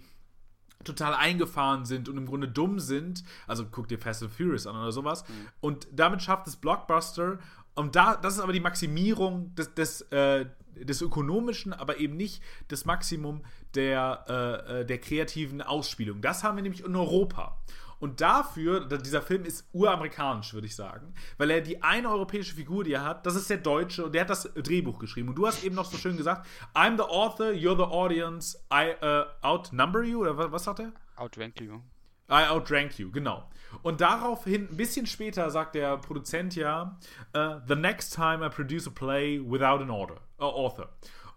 total eingefahren sind und im Grunde dumm sind. Also guck dir Fast and Furious an oder sowas. Mhm. Und damit schafft es Blockbuster. Und da, das ist aber die Maximierung des, des, äh, des Ökonomischen, aber eben nicht das Maximum der, äh, äh der kreativen Ausspielung. Das haben wir nämlich in Europa. Und dafür, dieser Film ist uramerikanisch, würde ich sagen, weil er die eine europäische Figur, die er hat, das ist der Deutsche und der hat das Drehbuch geschrieben. Und du hast eben noch so schön gesagt, I'm the author, you're the audience, I uh, outnumber you, oder was, was sagt er? Outrank you. I outrank you, genau. Und daraufhin, ein bisschen später, sagt der Produzent ja, uh, the next time I produce a play without an order, uh, author.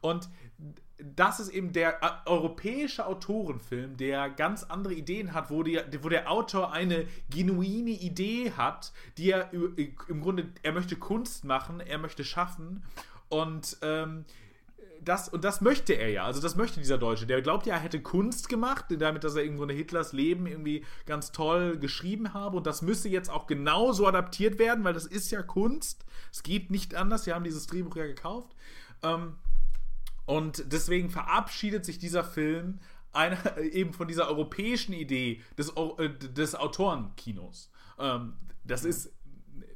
Und das ist eben der äh, europäische Autorenfilm, der ganz andere Ideen hat, wo, die, wo der Autor eine genuine Idee hat, die er im Grunde, er möchte Kunst machen, er möchte schaffen und ähm, das, und das möchte er ja, also das möchte dieser Deutsche. Der glaubt ja, er hätte Kunst gemacht, damit, dass er irgendwo eine Hitlers Leben irgendwie ganz toll geschrieben habe. Und das müsste jetzt auch genauso adaptiert werden, weil das ist ja Kunst. Es geht nicht anders. Sie haben dieses Drehbuch ja gekauft. Ähm, und deswegen verabschiedet sich dieser Film eine, eben von dieser europäischen Idee des, äh, des Autorenkinos. Ähm, das ist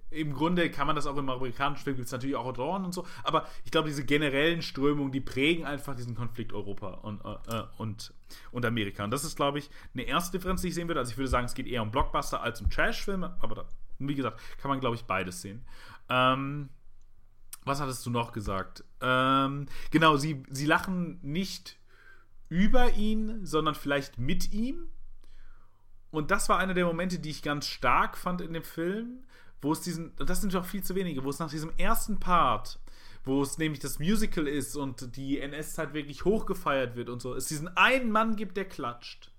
im Grunde kann man das auch im amerikanischen Film, gibt es natürlich auch Autoren und so, aber ich glaube, diese generellen Strömungen, die prägen einfach diesen Konflikt Europa und, äh, und, und Amerika. Und das ist, glaube ich, eine erste Differenz, die ich sehen würde. Also ich würde sagen, es geht eher um Blockbuster als um Trash-Filme, aber da, wie gesagt, kann man, glaube ich, beides sehen. Ähm, was hattest du noch gesagt? Ähm, genau, sie, sie lachen nicht über ihn, sondern vielleicht mit ihm. Und das war einer der Momente, die ich ganz stark fand in dem Film, wo es diesen, das sind doch viel zu wenige, wo es nach diesem ersten Part, wo es nämlich das Musical ist und die NS-Zeit wirklich hochgefeiert wird und so, es diesen einen Mann gibt, der klatscht.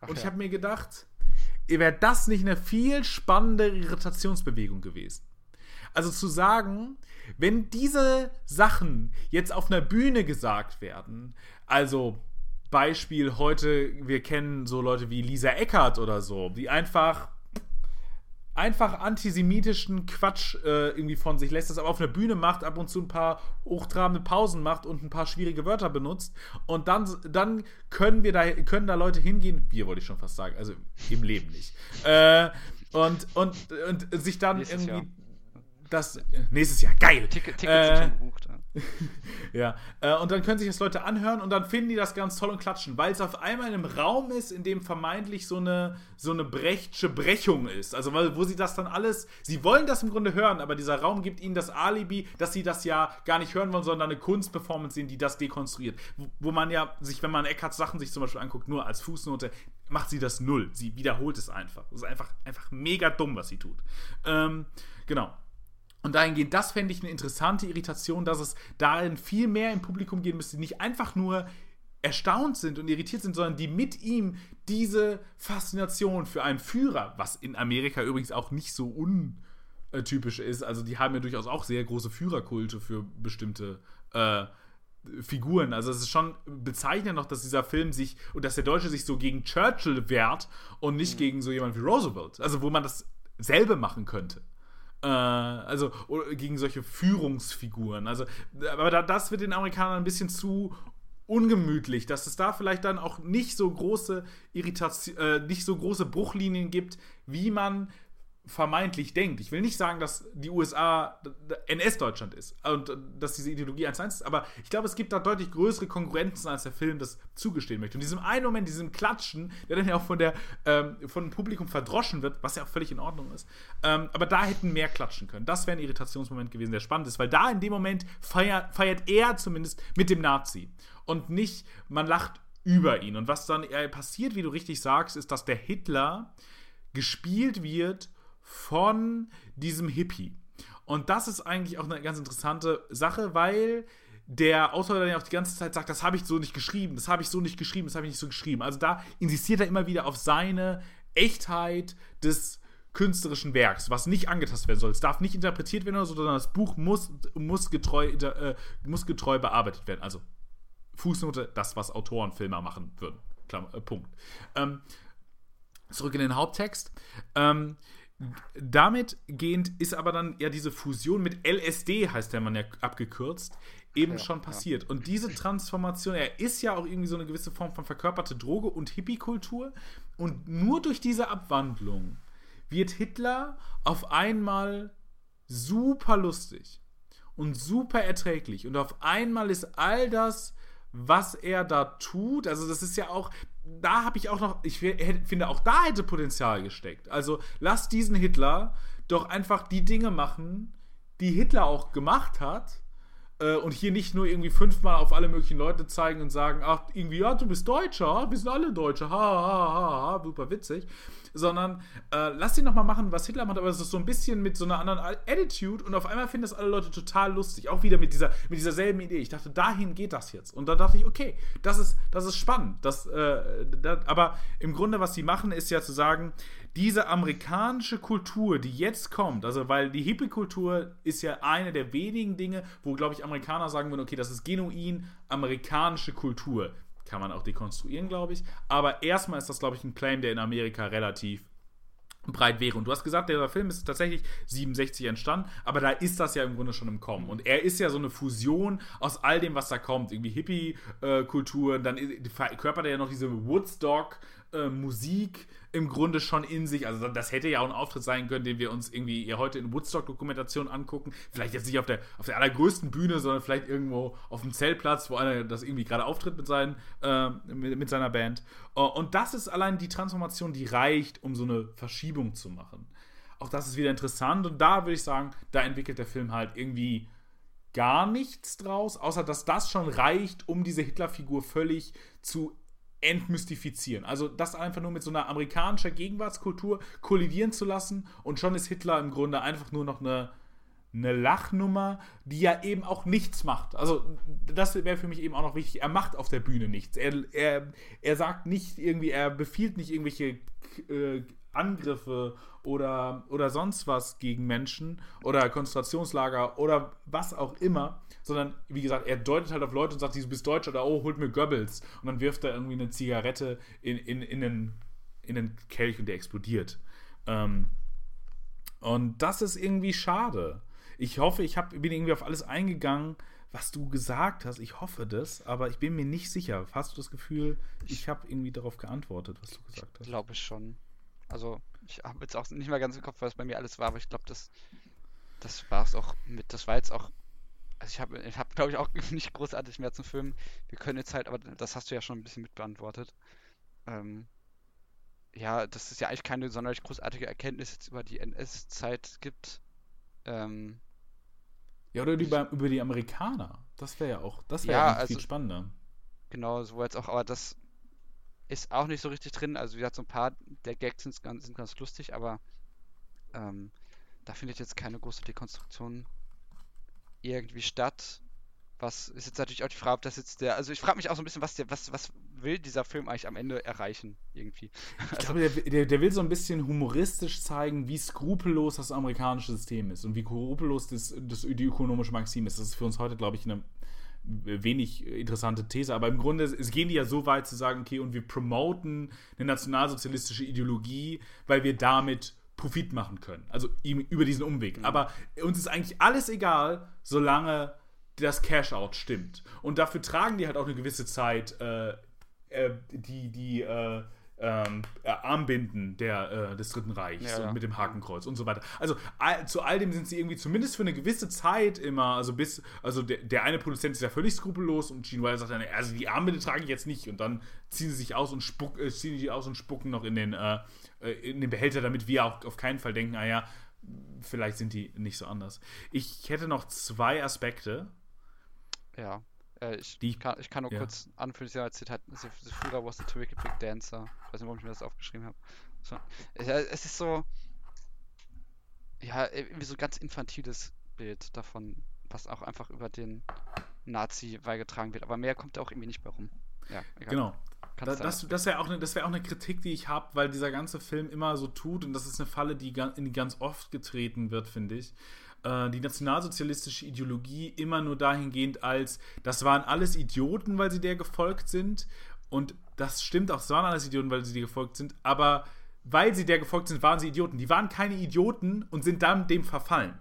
Ach und ja. ich habe mir gedacht, wäre das nicht eine viel spannende Irritationsbewegung gewesen? Also zu sagen, wenn diese Sachen jetzt auf einer Bühne gesagt werden, also Beispiel heute, wir kennen so Leute wie Lisa Eckert oder so, die einfach einfach antisemitischen Quatsch äh, irgendwie von sich lässt, das aber auf einer Bühne macht, ab und zu ein paar hochtrabende Pausen macht und ein paar schwierige Wörter benutzt. Und dann, dann können wir da, können da Leute hingehen, wir wollte ich schon fast sagen, also im Leben nicht. Äh, und, und, und sich dann Nächstes irgendwie Jahr das nächstes Jahr. Geil. Ticket, Tickets äh, sind schon gebucht. Ja. [LAUGHS] ja. Äh, und dann können sich das Leute anhören und dann finden die das ganz toll und klatschen, weil es auf einmal in einem Raum ist, in dem vermeintlich so eine, so eine Brechtsche Brechung ist. Also, wo sie das dann alles, sie wollen das im Grunde hören, aber dieser Raum gibt ihnen das Alibi, dass sie das ja gar nicht hören wollen, sondern eine Kunstperformance sehen, die das dekonstruiert. Wo, wo man ja sich, wenn man Eckharts Sachen sich zum Beispiel anguckt, nur als Fußnote, macht sie das null. Sie wiederholt es einfach. Das ist einfach, einfach mega dumm, was sie tut. Ähm, genau. Und dahingehend, das fände ich eine interessante Irritation, dass es darin viel mehr im Publikum gehen müsste, die nicht einfach nur erstaunt sind und irritiert sind, sondern die mit ihm diese Faszination für einen Führer, was in Amerika übrigens auch nicht so untypisch ist, also die haben ja durchaus auch sehr große Führerkulte für bestimmte äh, Figuren. Also es ist schon bezeichnend noch, dass dieser Film sich und dass der Deutsche sich so gegen Churchill wehrt und nicht mhm. gegen so jemand wie Roosevelt. Also wo man das selbe machen könnte. Äh, also gegen solche Führungsfiguren. Also, aber da, das wird den Amerikanern ein bisschen zu ungemütlich, dass es da vielleicht dann auch nicht so große Irritation, äh, nicht so große Bruchlinien gibt, wie man vermeintlich denkt. Ich will nicht sagen, dass die USA NS-Deutschland ist und dass diese Ideologie 1 1 ist, aber ich glaube, es gibt da deutlich größere Konkurrenzen, als der Film das zugestehen möchte. Und diesem einen Moment, diesem Klatschen, der dann ja auch von, der, ähm, von dem Publikum verdroschen wird, was ja auch völlig in Ordnung ist, ähm, aber da hätten mehr klatschen können. Das wäre ein Irritationsmoment gewesen, der spannend ist, weil da in dem Moment feiert, feiert er zumindest mit dem Nazi und nicht, man lacht über ihn. Und was dann passiert, wie du richtig sagst, ist, dass der Hitler gespielt wird von diesem Hippie. Und das ist eigentlich auch eine ganz interessante Sache, weil der Autor dann ja auch die ganze Zeit sagt, das habe ich so nicht geschrieben, das habe ich so nicht geschrieben, das habe ich nicht so geschrieben. Also da insistiert er immer wieder auf seine Echtheit des künstlerischen Werks, was nicht angetastet werden soll. Es darf nicht interpretiert werden, sondern das Buch muss, muss, getreu, äh, muss getreu bearbeitet werden. Also Fußnote, das, was Autoren, Filmer machen würden. Klammer, äh, Punkt. Ähm, zurück in den Haupttext. Ähm, damit gehend ist aber dann ja diese Fusion mit LSD, heißt der man ja abgekürzt, eben ja, schon passiert. Ja. Und diese Transformation, er ist ja auch irgendwie so eine gewisse Form von verkörperte Droge und Hippie-Kultur. Und nur durch diese Abwandlung wird Hitler auf einmal super lustig und super erträglich. Und auf einmal ist all das, was er da tut, also das ist ja auch, da habe ich auch noch, ich finde, auch da hätte Potenzial gesteckt. Also lass diesen Hitler doch einfach die Dinge machen, die Hitler auch gemacht hat. Äh, und hier nicht nur irgendwie fünfmal auf alle möglichen Leute zeigen und sagen, ach, irgendwie, ja, du bist Deutscher, wir sind alle Deutsche, ha, ha, ha, ha, super witzig sondern äh, lass ihn nochmal machen, was Hitler macht, aber es ist so ein bisschen mit so einer anderen Attitude und auf einmal finden das alle Leute total lustig. Auch wieder mit dieser, mit dieser selben Idee. Ich dachte, dahin geht das jetzt. Und da dachte ich, okay, das ist, das ist spannend. Das, äh, das, aber im Grunde, was sie machen, ist ja zu sagen, diese amerikanische Kultur, die jetzt kommt, also weil die Hippie-Kultur ist ja eine der wenigen Dinge, wo, glaube ich, Amerikaner sagen würden, okay, das ist genuin amerikanische Kultur kann man auch dekonstruieren, glaube ich. Aber erstmal ist das, glaube ich, ein Claim, der in Amerika relativ breit wäre. Und du hast gesagt, der Film ist tatsächlich 67 entstanden, aber da ist das ja im Grunde schon im Kommen. Und er ist ja so eine Fusion aus all dem, was da kommt. Irgendwie Hippie-Kultur, dann körpert er ja noch diese Woodstock-Musik im Grunde schon in sich. Also das hätte ja auch ein Auftritt sein können, den wir uns irgendwie heute in Woodstock-Dokumentation angucken. Vielleicht jetzt nicht auf der, auf der allergrößten Bühne, sondern vielleicht irgendwo auf dem Zeltplatz, wo einer das irgendwie gerade auftritt mit, seinen, äh, mit, mit, seiner Band. Uh, und das ist allein die Transformation, die reicht, um so eine Verschiebung zu machen. Auch das ist wieder interessant und da würde ich sagen, da entwickelt der Film halt irgendwie gar nichts draus, außer dass das schon reicht, um diese Hitlerfigur völlig zu entmystifizieren. Also das einfach nur mit so einer amerikanischen Gegenwartskultur kollidieren zu lassen und schon ist Hitler im Grunde einfach nur noch eine, eine Lachnummer, die ja eben auch nichts macht. Also das wäre für mich eben auch noch wichtig. Er macht auf der Bühne nichts. Er, er, er sagt nicht irgendwie, er befiehlt nicht irgendwelche äh, Angriffe oder, oder sonst was gegen Menschen oder Konzentrationslager oder was auch immer, sondern wie gesagt, er deutet halt auf Leute und sagt, du bist Deutscher oder oh, holt mir Goebbels und dann wirft er irgendwie eine Zigarette in, in, in, den, in den Kelch und der explodiert. Ähm, und das ist irgendwie schade. Ich hoffe, ich hab, bin irgendwie auf alles eingegangen, was du gesagt hast. Ich hoffe das, aber ich bin mir nicht sicher. Hast du das Gefühl, ich habe irgendwie darauf geantwortet, was du gesagt hast? Glaube ich schon. Also, ich habe jetzt auch nicht mehr ganz im Kopf, was bei mir alles war, aber ich glaube, das, das war es auch mit. Das war jetzt auch. Also, ich habe, ich hab, glaube ich, auch [LAUGHS] nicht großartig mehr zum Film. Wir können jetzt halt, aber das hast du ja schon ein bisschen mitbeantwortet. Ähm, ja, dass es ja eigentlich keine sonderlich großartige Erkenntnis jetzt über die NS-Zeit gibt. Ähm, ja, oder über, über die Amerikaner. Das wäre ja auch, das wäre Ja, ja, also- viel spannender. Genau, so jetzt auch, aber das ist auch nicht so richtig drin. Also wie gesagt, so ein paar der Gags sind ganz, sind ganz lustig, aber ähm, da findet jetzt keine große Dekonstruktion irgendwie statt. Was ist jetzt natürlich auch die Frage, ob das jetzt der, also ich frage mich auch so ein bisschen, was der, was, was will dieser Film eigentlich am Ende erreichen, irgendwie. Ich glaube, der, der, der will so ein bisschen humoristisch zeigen, wie skrupellos das amerikanische System ist und wie skrupellos das, das die ökonomische Maxim ist. Das ist für uns heute, glaube ich, eine wenig interessante These, aber im Grunde es gehen die ja so weit zu sagen, okay, und wir promoten eine nationalsozialistische Ideologie, weil wir damit Profit machen können. Also über diesen Umweg. Aber uns ist eigentlich alles egal, solange das Cash-out stimmt. Und dafür tragen die halt auch eine gewisse Zeit äh, äh, die, die äh, ähm, äh, Armbinden der, äh, des Dritten Reichs Ja, ja. und mit dem Hakenkreuz und so weiter. Also all, zu all dem sind sie irgendwie zumindest für eine gewisse Zeit immer, also bis, also der, der eine Produzent ist ja völlig skrupellos und Gene Wilder sagt dann, also die Armbinde trage ich jetzt nicht und dann ziehen sie sich aus und spuck, äh, ziehen die aus und spucken noch in den, äh, äh, in den Behälter, damit wir auch auf keinen Fall denken, ah ja, vielleicht sind die nicht so anders. Ich hätte noch zwei Aspekte, Ja. Äh, ich, Die- kann, ich kann nur ja. kurz anführen, ja, als Zitat, the, the Führer was the terrific big dancer. Ich weiß nicht, warum ich mir das aufgeschrieben habe. So. Ja, es ist so, ja, irgendwie so ein ganz infantiles Bild davon, was auch einfach über den Nazi beigetragen wird. Aber mehr kommt da auch irgendwie nicht bei rum. Ja, egal. genau, Da, das das wäre auch, eine- das wär auch eine Kritik, die ich habe, weil dieser ganze Film immer so tut, und das ist eine Falle, die, in die ganz oft getreten wird, finde ich. Äh, die nationalsozialistische Ideologie immer nur dahingehend als, das waren alles Idioten, weil sie der gefolgt sind. Und das stimmt auch, es waren alles Idioten, weil sie dir gefolgt sind. Aber weil sie der gefolgt sind, waren sie Idioten. Die waren keine Idioten und sind dann dem verfallen.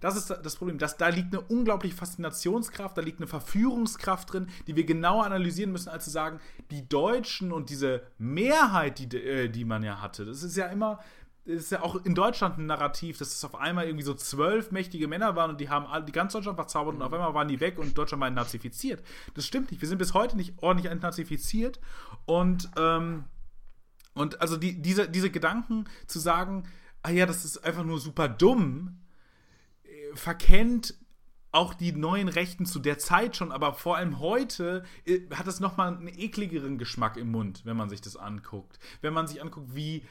Das ist das Problem. Das, da liegt eine unglaubliche Faszinationskraft, da liegt eine Verführungskraft drin, die wir genauer analysieren müssen, als zu sagen, die Deutschen und diese Mehrheit, die, äh, die man ja hatte, das ist ja immer, ist ja auch in Deutschland ein Narrativ, dass es auf einmal irgendwie so zwölf mächtige Männer waren und die haben alle, die ganz Deutschland verzaubert und auf einmal waren die weg und Deutschland war entnazifiziert. Das stimmt nicht. Wir sind bis heute nicht ordentlich entnazifiziert und, ähm, und also die, diese, diese Gedanken zu sagen, ah ja, das ist einfach nur super dumm, äh, verkennt auch die neuen Rechten zu der Zeit schon, aber vor allem heute äh, hat es nochmal einen ekligeren Geschmack im Mund, wenn man sich das anguckt. Wenn man sich anguckt, wie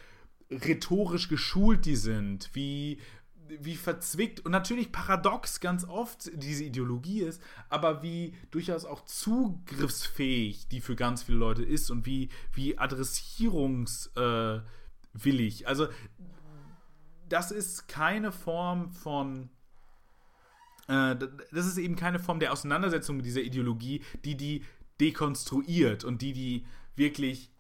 rhetorisch geschult die sind, wie, wie verzwickt und natürlich paradox ganz oft diese Ideologie ist, aber wie durchaus auch zugriffsfähig die für ganz viele Leute ist und wie, wie adressierungswillig. Äh, also das ist keine Form von äh, das ist eben keine Form der Auseinandersetzung mit dieser Ideologie, die die dekonstruiert und die die wirklich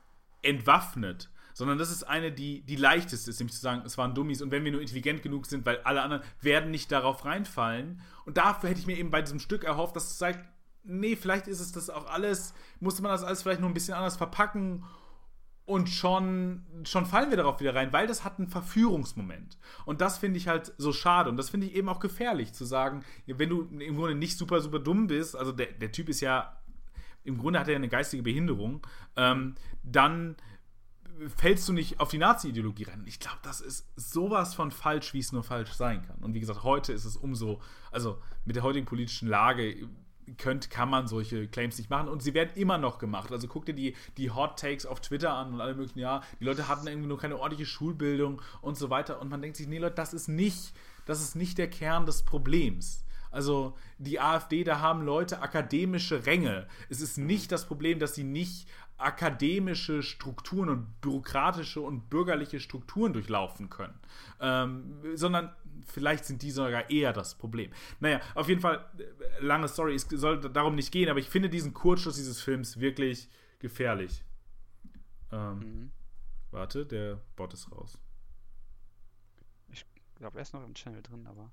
entwaffnet, sondern das ist eine, die die leichteste ist, nämlich zu sagen, es waren Dummies und wenn wir nur intelligent genug sind, weil alle anderen werden nicht darauf reinfallen. Und dafür hätte ich mir eben bei diesem Stück erhofft, dass es sagt, nee, vielleicht ist es das auch alles, musste man das alles vielleicht nur ein bisschen anders verpacken und schon, schon fallen wir darauf wieder rein, weil das hat einen Verführungsmoment. Und das finde ich halt so schade. Und das finde ich eben auch gefährlich, zu sagen, wenn du im Grunde nicht super, super dumm bist, also der, der Typ ist ja, im Grunde hat er ja eine geistige Behinderung, ähm, dann fällst du nicht auf die Nazi-Ideologie rein. Ich glaube, das ist sowas von falsch, wie es nur falsch sein kann. Und wie gesagt, heute ist es umso, also mit der heutigen politischen Lage könnt, kann man solche Claims nicht machen und sie werden immer noch gemacht. Also guck dir die, die Hot Takes auf Twitter an und alle möglichen, ja, die Leute hatten irgendwie nur keine ordentliche Schulbildung und so weiter und man denkt sich, nee Leute, das ist nicht, das ist nicht der Kern des Problems. Also die AfD, da haben Leute akademische Ränge. Es ist nicht das Problem, dass sie nicht akademische Strukturen und bürokratische und bürgerliche Strukturen durchlaufen können, ähm, sondern vielleicht sind die sogar eher das Problem. Naja, auf jeden Fall, äh, lange Story, es soll darum nicht gehen, aber ich finde diesen Kurzschluss dieses Films wirklich gefährlich. Ähm, mhm. Warte, der Bot ist raus. Ich glaube, er ist noch im Channel drin, aber.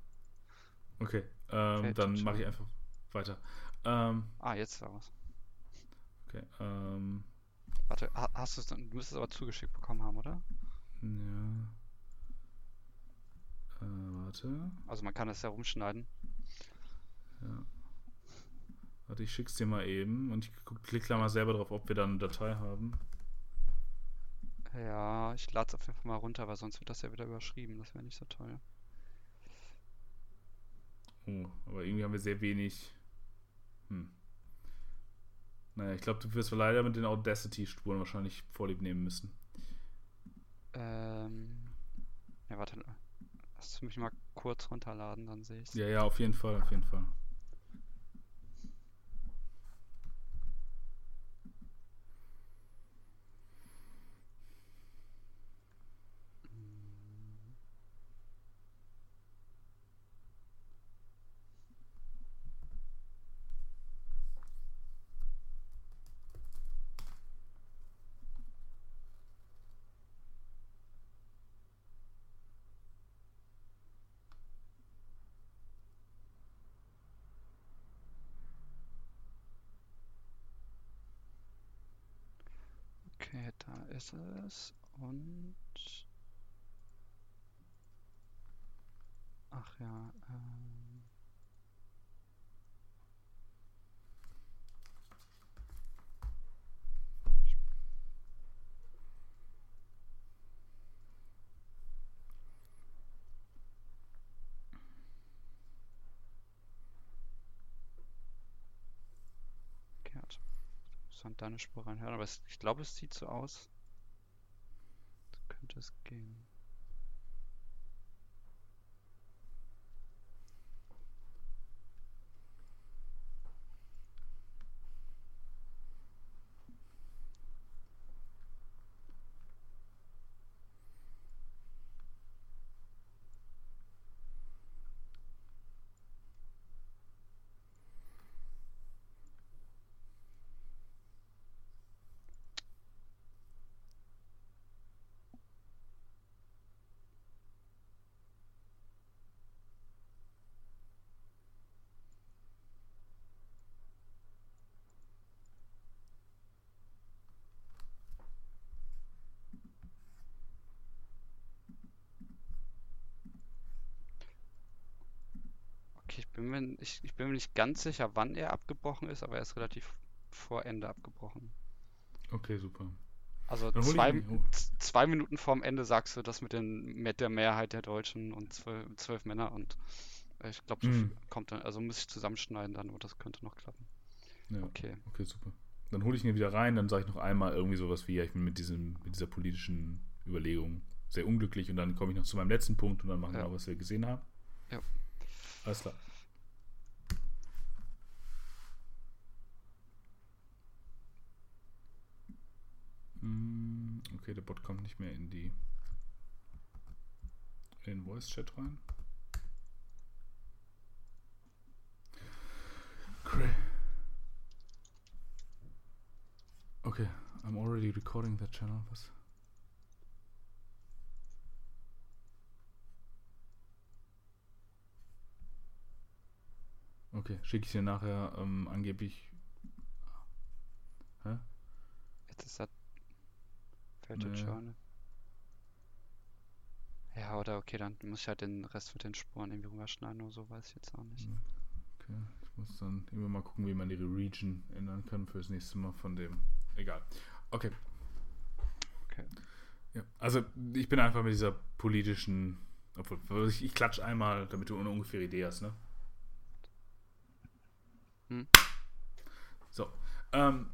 Okay, ähm, dann mache ich einfach weiter. Ähm, ah, jetzt ist er raus. Okay, ähm. Warte, hast du es dann? Du müsstest es aber zugeschickt bekommen haben, oder? Ja. Äh, warte. Also man kann das ja rumschneiden. Ja. Warte, ich schick's dir mal eben und ich klicke da mal selber drauf, ob wir da eine Datei haben. Ja, ich lade es auf jeden Fall mal runter, weil sonst wird das ja wieder überschrieben. Das wäre nicht so toll. Oh, aber irgendwie haben wir sehr wenig. Hm. Naja, ich glaube, du wirst leider mit den Audacity-Spuren wahrscheinlich vorlieb nehmen müssen. Ähm. Ja, warte. Lass mich mal kurz runterladen, dann sehe ich Ja, ja, auf jeden Fall, auf jeden Fall. Okay, da ist es. Und. Ach ja, ähm. von deiner Spur reinhören, aber es, ich glaube, es sieht so aus. Könnte es gehen. Okay, ich bin, mir, ich, ich bin mir nicht ganz sicher, wann er abgebrochen ist, aber er ist relativ vor Ende abgebrochen. Okay, super. Also zwei, zwei Minuten vorm Ende sagst du das mit, den, mit der Mehrheit der Deutschen und zwölf, zwölf Männer und äh, ich glaube, so mm. kommt dann, also muss ich zusammenschneiden dann, aber das könnte noch klappen. Ja, okay. Okay, super. Dann hole ich ihn wieder rein, dann sage ich noch einmal irgendwie sowas wie, ja, ich bin mit, diesem, mit dieser politischen Überlegung sehr unglücklich und dann komme ich noch zu meinem letzten Punkt und dann machen ja. wir noch, was wir gesehen haben. Ja. Alles klar. Okay, der Bot kommt nicht mehr in die in den Voice Chat rein. Okay, I'm already recording that channel. Was? Okay, schicke ich dir nachher ähm, angeblich. Hä? Jetzt ist das Fällt nee. schon. Ja, oder okay, dann muss ich halt den Rest mit den Spuren irgendwie rüberschneiden oder so, weiß ich jetzt auch nicht. Okay, ich muss dann immer mal gucken, wie man die Region ändern kann fürs nächste Mal von dem. Egal. Okay. Okay. Ja, also ich bin einfach mit dieser politischen. Obwohl, ich, ich klatsch einmal, damit du eine ungefähre Idee hast, ne? Hm. So. Ähm,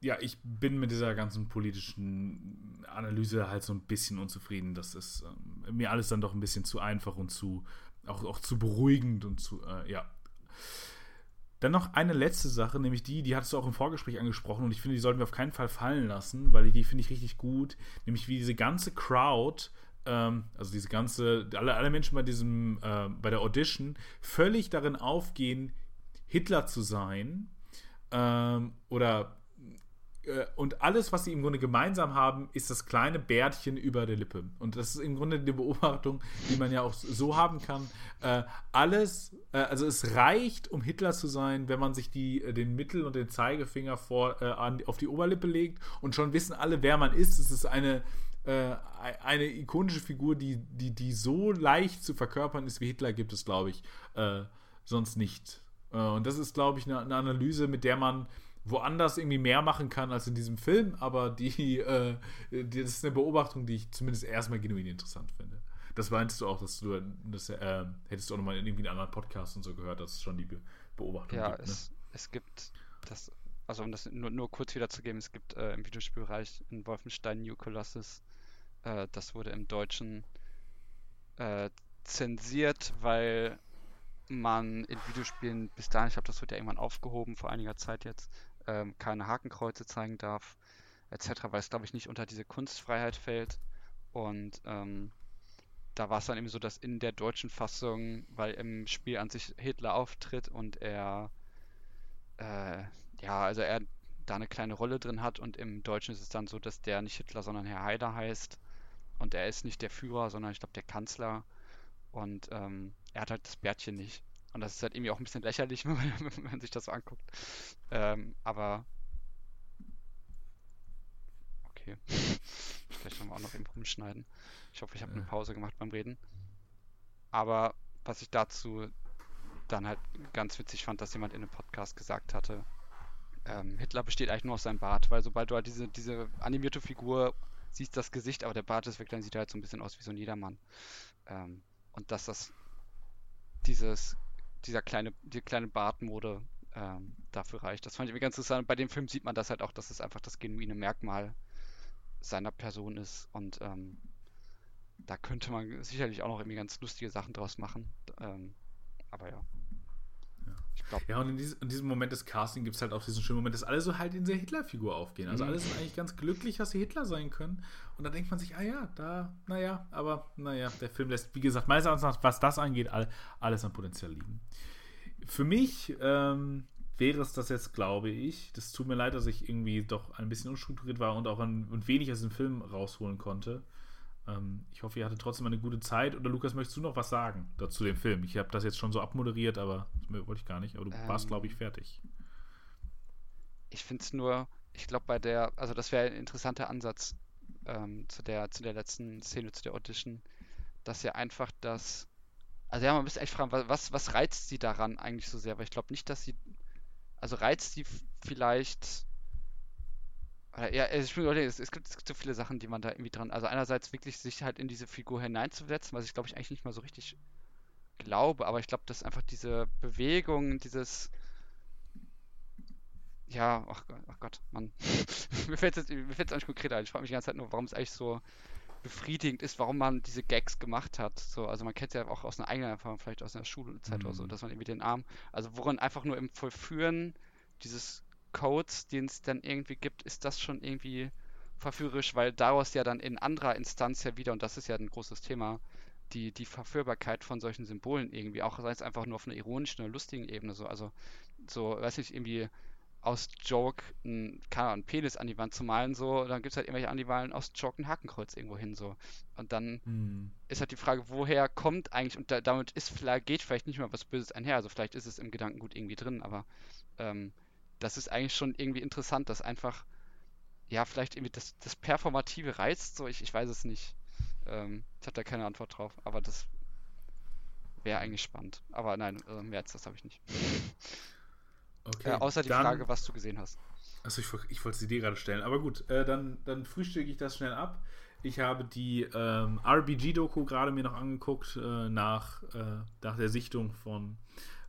ja, ich bin mit dieser ganzen politischen Analyse halt so ein bisschen unzufrieden. Das ist ähm, mir alles dann doch ein bisschen zu einfach und zu auch, auch zu beruhigend und zu, äh, ja. Dann noch eine letzte Sache, nämlich die, die hattest du auch im Vorgespräch angesprochen und ich finde, die sollten wir auf keinen Fall fallen lassen, weil die finde ich richtig gut, nämlich wie diese ganze Crowd, ähm, also diese ganze, alle, alle Menschen bei diesem, äh, bei der Audition völlig darin aufgehen, Hitler zu sein ähm, oder und alles, was sie im Grunde gemeinsam haben, ist das kleine Bärtchen über der Lippe. Und das ist im Grunde die Beobachtung, die man ja auch so haben kann. Äh, alles, äh, also es reicht, um Hitler zu sein, wenn man sich die, äh, den Mittel- und den Zeigefinger vor, äh, an, auf die Oberlippe legt und schon wissen alle, wer man ist. Es ist eine, äh, eine ikonische Figur, die, die, die so leicht zu verkörpern ist wie Hitler, gibt es, glaube ich, sonst nicht. und das ist, glaube ich, eine, eine Analyse, mit der man woanders irgendwie mehr machen kann als in diesem Film, aber die, äh, die, das ist eine Beobachtung, die ich zumindest erstmal genuin interessant finde. Das meinst du auch, dass du das äh, hättest du auch nochmal in irgendwie einem anderen Podcast und so gehört, dass es schon die Be Beobachtung ja, gibt. Ja, es, ne? es gibt das, also um das nur, nur kurz wiederzugeben, es gibt äh, im Videospielbereich in Wolfenstein New Colossus, äh, das wurde im Deutschen äh, zensiert, weil man in Videospielen bis dahin, ich glaube, das wird ja irgendwann aufgehoben vor einiger Zeit jetzt, ähm, keine Hakenkreuze zeigen darf, etc., weil es, glaube ich, nicht unter diese Kunstfreiheit fällt. Und ähm, da war es dann eben so, dass in der deutschen Fassung, weil im Spiel an sich Hitler auftritt und er, äh, ja, also er da eine kleine Rolle drin hat und im Deutschen ist es dann so, dass der nicht Hitler, sondern Herr Haider heißt und er ist nicht der Führer, sondern ich glaube der Kanzler und ähm, er hat halt das Bärtchen nicht. Und das ist halt irgendwie auch ein bisschen lächerlich, [LAUGHS] wenn man, wenn man sich das so anguckt. Ähm, aber. Okay. Vielleicht können wir auch noch eben rumschneiden. Ich hoffe, ich habe eine Pause gemacht beim Reden. Aber was ich dazu dann halt ganz witzig fand, dass jemand in einem Podcast gesagt hatte, ähm, Hitler besteht eigentlich nur aus seinem Bart, weil sobald du halt diese, diese animierte Figur siehst, das Gesicht, aber der Bart ist weg, dann sieht er halt so ein bisschen aus wie so ein Jedermann. Ähm, und dass das dieses dieser kleine, die kleine Bartmode ähm, dafür reicht. Das fand ich mir ganz interessant. Bei dem Film sieht man das halt auch, dass es einfach das genuine Merkmal seiner Person ist. Und ähm, da könnte man sicherlich auch noch irgendwie ganz lustige Sachen draus machen. Ähm, aber ja. Glaub, ja, und in, dies, in, diesem Moment des Casting gibt es halt auch diesen schönen Moment, dass alle so halt in der Hitler-Figur aufgehen. Also mhm. alle sind eigentlich ganz glücklich, dass sie Hitler sein können. Und da denkt man sich, ah ja, da, naja, aber naja, der Film lässt, wie gesagt, meines Erachtens, was das angeht, all, alles an Potenzial liegen. Für mich ähm, wäre es das jetzt, glaube ich. Das tut mir leid, dass ich irgendwie doch ein bisschen unstrukturiert war und auch an, und wenig aus dem Film rausholen konnte. Ähm, ich hoffe, ihr hattet trotzdem eine gute Zeit. Oder Lukas, möchtest du noch was sagen dazu dem Film? Ich habe das jetzt schon so abmoderiert, aber das wollte ich gar nicht. Aber du ähm, warst, glaube ich, fertig. Ich finde es nur, ich glaube, bei der, also das wäre ein interessanter Ansatz ähm, zu, der, zu der letzten Szene, zu der Audition, dass ja einfach das. Also ja, man müsste echt fragen, was, was reizt sie daran eigentlich so sehr? Weil ich glaube nicht, dass sie. Also reizt sie vielleicht ja, es, es, es, gibt, es gibt so viele Sachen, die man da irgendwie dran. Also einerseits wirklich sich halt in diese Figur hineinzusetzen, was ich glaube ich eigentlich nicht mal so richtig glaube, aber ich glaube, dass einfach diese Bewegung, dieses ja, ach, ach Gott, Mann. mir fällt es mir fällt's eigentlich konkret ein. Ich frage mich die ganze Zeit nur, warum es eigentlich so befriedigend ist, warum man diese Gags gemacht hat. So, also man kennt es ja auch aus einer eigenen Erfahrung, vielleicht aus einer Schulzeit mhm. oder so, mhm. dass man irgendwie den Arm, also woran einfach nur im Vollführen dieses Codes, den es dann irgendwie gibt, ist das schon irgendwie verführerisch, weil daraus ja dann in anderer Instanz ja wieder, und das ist ja ein großes Thema, die, die Verführbarkeit von solchen Symbolen irgendwie, auch sei es einfach nur auf einer ironischen oder lustigen Ebene so, also so, weiß nicht, irgendwie aus Joke ein, einen Penis an die Wand zu malen, so, dann gibt es halt irgendwelche Anivalen aus Joke ein Hakenkreuz irgendwo hin, so. Und dann hm. ist halt die Frage, woher kommt eigentlich, und da, damit ist vielleicht, geht vielleicht nicht mal was Böses einher, also vielleicht ist es im Gedankengut irgendwie drin, aber ähm, das ist eigentlich schon irgendwie interessant, dass einfach, ja, vielleicht irgendwie das, das Performative reizt, so, ich, ich weiß es nicht. Ähm, ich habe da keine Antwort drauf, aber das wäre eigentlich spannend. Aber nein, äh, mehr als das habe ich nicht. Okay, äh, außer die dann, Frage, was du gesehen hast. Achso, ich, ich wollte sie dir gerade stellen. Aber gut, äh, dann, dann frühstücke ich das schnell ab. Ich habe die ähm, RBG-Doku gerade mir noch angeguckt, äh, nach, äh, nach der Sichtung von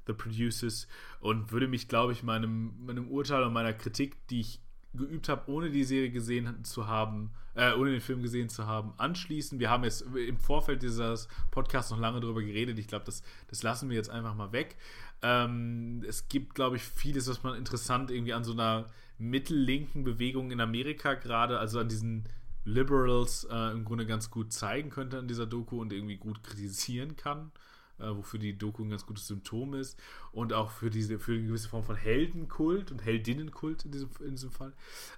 The Producers und würde mich, glaube ich, meinem, meinem Urteil und meiner Kritik, die ich geübt habe, ohne die Serie gesehen zu haben, äh, ohne den Film gesehen zu haben, anschließen. Wir haben jetzt im Vorfeld dieses Podcasts noch lange darüber geredet. Ich glaube, das, das lassen wir jetzt einfach mal weg. Ähm, es gibt, glaube ich, vieles, was man interessant irgendwie an so einer mittellinken Bewegung in Amerika gerade, also an diesen Liberals äh, im Grunde ganz gut zeigen könnte in dieser Doku und irgendwie gut kritisieren kann äh, wofür die Doku ein ganz gutes Symptom ist und auch für diese für eine gewisse Form von Heldenkult und Heldinnenkult in diesem, in diesem Fall.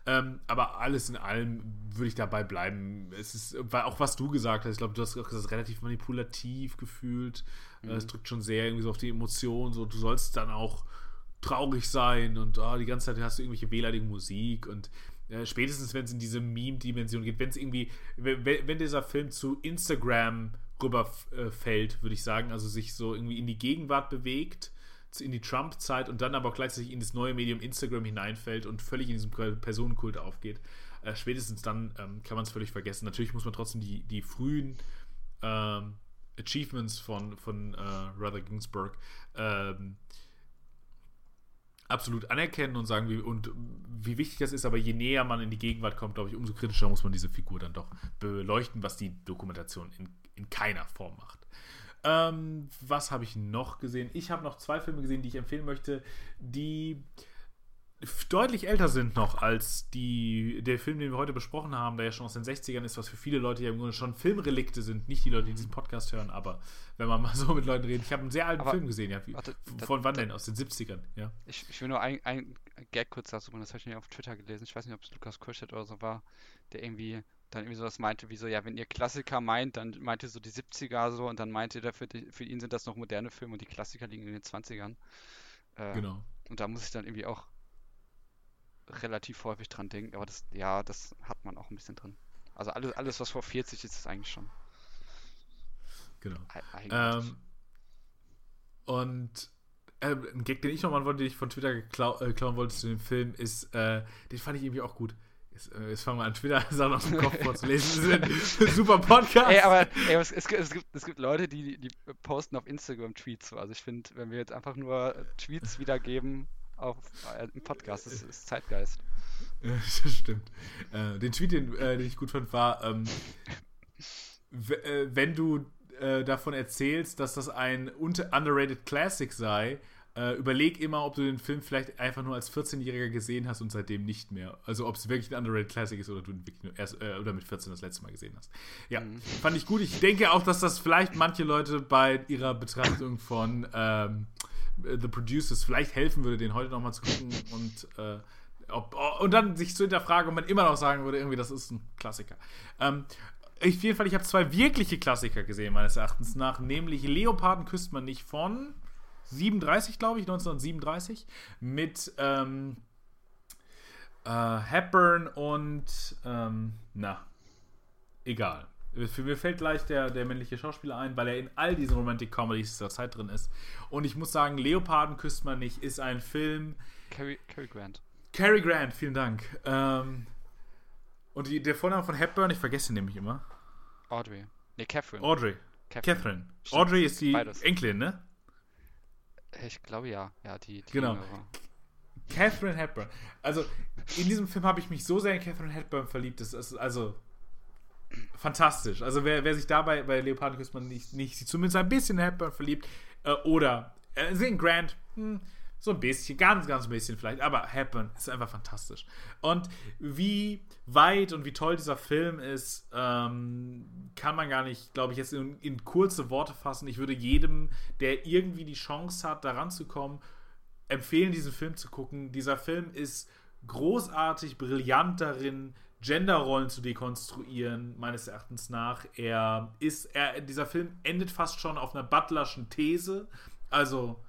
Ähm, aber alles in allem würde ich dabei bleiben. Es ist, weil auch was du gesagt hast, ich glaube, du hast auch gesagt, relativ manipulativ gefühlt. Äh, mhm. Es drückt schon sehr irgendwie so auf die Emotionen, so du sollst dann auch traurig sein und oh, die ganze Zeit hast du irgendwelche wehleidige Musik und äh, spätestens wenn es in diese Meme-Dimension geht, wenn es irgendwie, wenn, wenn dieser Film zu Instagram rüberfällt, würde ich sagen. Also sich so irgendwie in die Gegenwart bewegt, in die Trump-Zeit und dann aber gleichzeitig in das neue Medium Instagram hineinfällt und völlig in diesem Personenkult aufgeht. Äh, spätestens dann ähm, kann man es völlig vergessen. Natürlich muss man trotzdem die, die frühen ähm, Achievements von, von äh, Ruther Ginsburg ähm, absolut anerkennen und sagen, wie, und wie wichtig das ist, aber je näher man in die Gegenwart kommt, glaube ich, umso kritischer muss man diese Figur dann doch beleuchten, was die Dokumentation in in keiner Form macht. Ähm, was habe ich noch gesehen? Ich habe noch zwei Filme gesehen, die ich empfehlen möchte, die deutlich älter sind noch als die, der Film, den wir heute besprochen haben, der ja schon aus den 60ern ist, was für viele Leute ja im Grunde schon Filmrelikte sind. Nicht die Leute, die diesen Podcast hören, aber wenn man mal [LAUGHS] so mit Leuten redet. Ich habe einen sehr alten aber, Film gesehen, ja. Warte, von da, wann denn? Aus den 70ern, ja. Ich, ich will nur ein, ein Gag kurz dazu machen, das habe ich nicht auf Twitter gelesen. Ich weiß nicht, ob es Lukas Kurstedt oder so war, der irgendwie dann irgendwie sowas meinte, wie so, ja, wenn ihr Klassiker meint, dann meint ihr so die 70er so und dann meint ihr, für, die, für ihn sind das noch moderne Filme und die Klassiker liegen in den 20ern. Äh, genau. Und da muss ich dann irgendwie auch relativ häufig dran denken, aber das, ja, das hat man auch ein bisschen drin. Also alles, alles was vor 40 ist, ist eigentlich schon. Genau. Ähm, und äh, ein Gag, den ich noch mal wollte, den ich von Twitter äh, klauen wollte zu dem Film, ist, äh, den fand ich irgendwie auch gut. Jetzt, äh, jetzt fangen wir an, Twitter-Sachen [LAUGHS] aus dem Kopf vorzulesen. super Podcast. Ey, aber ey, es, es, es, gibt, es gibt Leute, die, die posten auf Instagram Tweets. Also ich finde, wenn wir jetzt einfach nur Tweets wiedergeben auf, äh, im Podcast, das ist Zeitgeist. [LAUGHS] das stimmt. Äh, den Tweet, den, äh, den, ich gut fand, war, ähm, äh, wenn du äh, davon erzählst, dass das ein underrated Classic sei äh, überleg immer, ob du den Film vielleicht einfach nur als 14-Jähriger gesehen hast und seitdem nicht mehr. Also ob es wirklich ein underrated Classic ist oder du ihn wirklich nur erst äh, oder mit 14 das letzte Mal gesehen hast. Ja, mhm. fand ich gut. Ich denke auch, dass das vielleicht manche Leute bei ihrer Betrachtung von ähm, The Producers vielleicht helfen würde, den heute nochmal zu gucken und äh, ob, oh, und dann sich zu hinterfragen, ob man immer noch sagen würde, irgendwie, das ist ein Klassiker. Ähm, auf jeden Fall, ich habe zwei wirkliche Klassiker gesehen, meines Erachtens nach, nämlich Leoparden küsst man nicht von 37, glaube ich, 1937, mit ähm, äh, Hepburn und, ähm, na, egal. Für mir fällt gleich der, der männliche Schauspieler ein, weil er in all diesen Romantic Comedies dieser Zeit drin ist. Und ich muss sagen, Leoparden küsst man nicht ist ein Film. Cary, Cary Grant. Cary Grant, vielen Dank. Ähm, und die, der Vorname von Hepburn, ich vergesse ihn nämlich immer. Audrey. Nee, Catherine. Audrey. Catherine. Catherine. Audrey ist die Beides. Enkelin, ne? Ich glaube ja. Ja, die, die genau. Jüngere. Catherine Hepburn. Also, in diesem Film habe ich mich so sehr in Catherine Hepburn verliebt. Das ist also fantastisch. Also, wer, wer sich dabei bei Leoparden man nicht, nicht zumindest ein bisschen in Hepburn verliebt, äh, oder äh, in Grant, hm, so ein bisschen, ganz, ganz ein bisschen vielleicht, aber Happen ist einfach fantastisch. Und wie weit und wie toll dieser Film ist, ähm, kann man gar nicht, glaube ich, jetzt in, in, kurze Worte fassen. Ich würde jedem, der irgendwie die Chance hat, daran zu kommen, empfehlen, diesen Film zu gucken. Dieser Film ist großartig, brillant darin, Genderrollen zu dekonstruieren, meines Erachtens nach. Er ist, er, dieser Film endet fast schon auf einer butlerschen These. Also,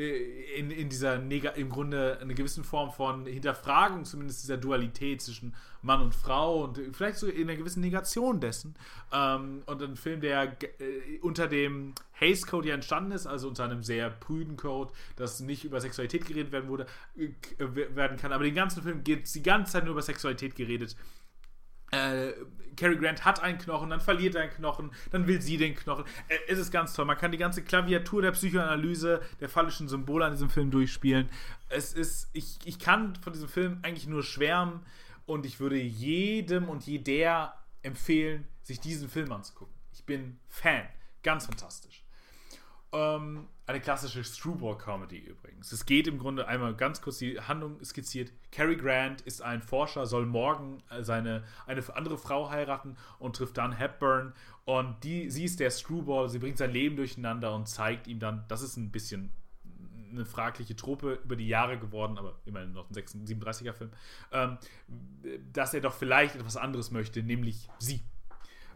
in, in dieser Neg im Grunde eine gewisse Form von Hinterfragung, zumindest dieser Dualität zwischen Mann und Frau und vielleicht so in einer gewissen Negation dessen. Ähm, und ein Film, der äh, unter dem Hays Code ja entstanden ist, also unter einem sehr prüden Code, dass nicht über Sexualität geredet werden wurde, äh, werden kann. Aber den ganzen Film geht die ganze Zeit nur über Sexualität geredet äh, Cary Grant hat einen Knochen, dann verliert er einen Knochen, dann will sie den Knochen. Äh, es ist ganz toll. Man kann die ganze Klaviatur der Psychoanalyse der phallischen Symbole an diesem Film durchspielen. Es ist, ich, ich kann von diesem Film eigentlich nur schwärmen und ich würde jedem und jeder empfehlen, sich diesen Film anzugucken. Ich bin Fan. Ganz fantastisch. Ähm, eine klassische Screwball-Comedy übrigens. Es geht im Grunde einmal ganz kurz die Handlung skizziert. Cary Grant ist ein Forscher, soll morgen äh, seine, eine andere Frau heiraten und trifft dann Hepburn. Und die, sie ist der Screwball, sie bringt sein Leben durcheinander und zeigt ihm dann, das ist ein bisschen eine fragliche Trope über die Jahre geworden, aber immerhin noch ein 37er Film, ähm, dass er doch vielleicht etwas anderes möchte, nämlich sie.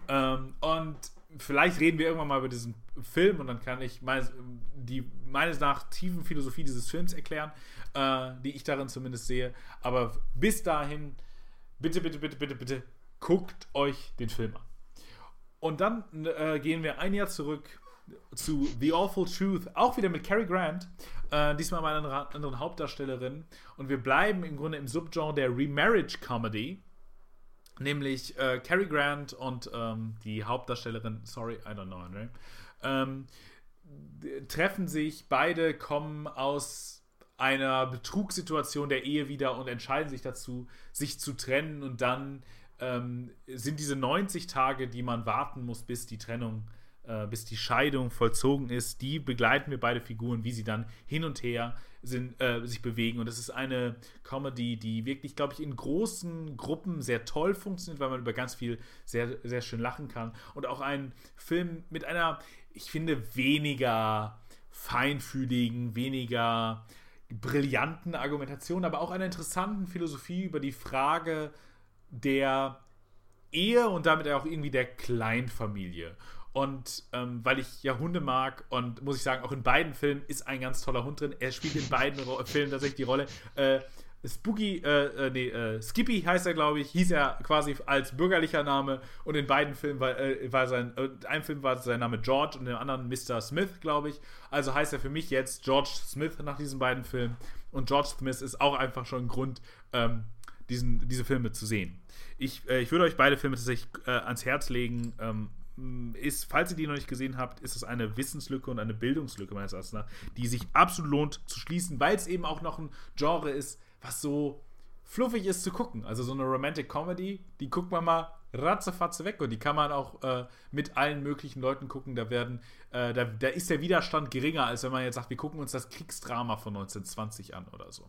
Ähm, und vielleicht reden wir irgendwann mal über diesen Film und dann kann ich meine, die meines nach tiefen Philosophie dieses Films erklären, äh, die ich darin zumindest sehe. Aber bis dahin, bitte, bitte, bitte, bitte, bitte, guckt euch den Film an. Und dann äh, gehen wir ein Jahr zurück zu The Awful Truth, auch wieder mit Cary Grant, äh, diesmal bei einer anderen Hauptdarstellerin. Und wir bleiben im Grunde im Subgenre der Remarriage Comedy nämlich äh, Cary Grant und ähm, die Hauptdarstellerin, sorry, I don't know her name, ähm, treffen sich, beide kommen aus einer Betrugssituation der Ehe wieder und entscheiden sich dazu, sich zu trennen und dann ähm, sind diese 90 Tage, die man warten muss, bis die Trennung äh, bis die Scheidung vollzogen ist. Die begleiten wir beide Figuren, wie sie dann hin und her sind, äh, sich bewegen. Und es ist eine Comedy, die wirklich, glaube ich, in großen Gruppen sehr toll funktioniert, weil man über ganz viel sehr, sehr schön lachen kann. Und auch ein Film mit einer, ich finde, weniger feinfühligen, weniger brillanten Argumentation, aber auch einer interessanten Philosophie über die Frage der Ehe und damit auch irgendwie der Kleinfamilie. Und ähm, weil ich ja Hunde mag und muss ich sagen, auch in beiden Filmen ist ein ganz toller Hund drin. Er spielt in beiden [LAUGHS] Filmen tatsächlich die Rolle. Äh, Spooky, äh, äh, nee, äh, Skippy heißt er, glaube ich, hieß er quasi als bürgerlicher Name und in beiden Filmen war, äh, war sein, äh, in einem Film war sein Name George und in dem anderen Mr. Smith, glaube ich. Also heißt er für mich jetzt George Smith nach diesen beiden Filmen. Und George Smith ist auch einfach schon ein Grund, ähm, diesen, diese Filme zu sehen. Ich, äh, ich würde euch beide Filme tatsächlich ans Herz legen. Ähm, ist, falls ihr die noch nicht gesehen habt, ist es eine Wissenslücke und eine Bildungslücke meines Erachtens die sich absolut lohnt zu schließen, weil es eben auch noch ein Genre ist, was so fluffig ist zu gucken. Also so eine Romantic Comedy, die guckt man mal ratzefatze weg und die kann man auch äh, mit allen möglichen Leuten gucken. Da werden, äh, da, da ist der Widerstand geringer, als wenn man jetzt sagt, wir gucken uns das Kriegsdrama von 1920 an oder so.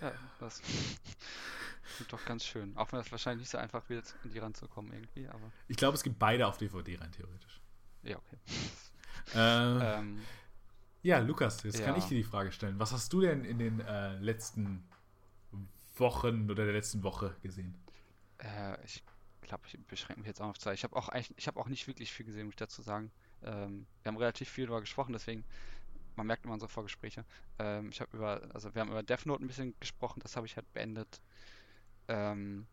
Ja. Das Klingt doch ganz schön. Auch wenn das wahrscheinlich nicht so einfach wird, an die ranzukommen irgendwie, aber. Ich glaube, es gibt beide auf DVD rein theoretisch. Ja, okay. Äh, ähm, ja, Lukas, jetzt ja. kann ich dir die Frage stellen. Was hast du denn in den äh, letzten Wochen oder der letzten Woche gesehen? Äh, ich glaube, ich beschränke mich jetzt auch auf zwei. Ich habe auch ich habe auch nicht wirklich viel gesehen, muss ich dazu sagen. Ähm, wir haben relativ viel darüber gesprochen, deswegen man merkt immer unsere Vorgespräche. Ähm, ich habe über, also wir haben über Death Note ein bisschen gesprochen, das habe ich halt beendet. Ähm,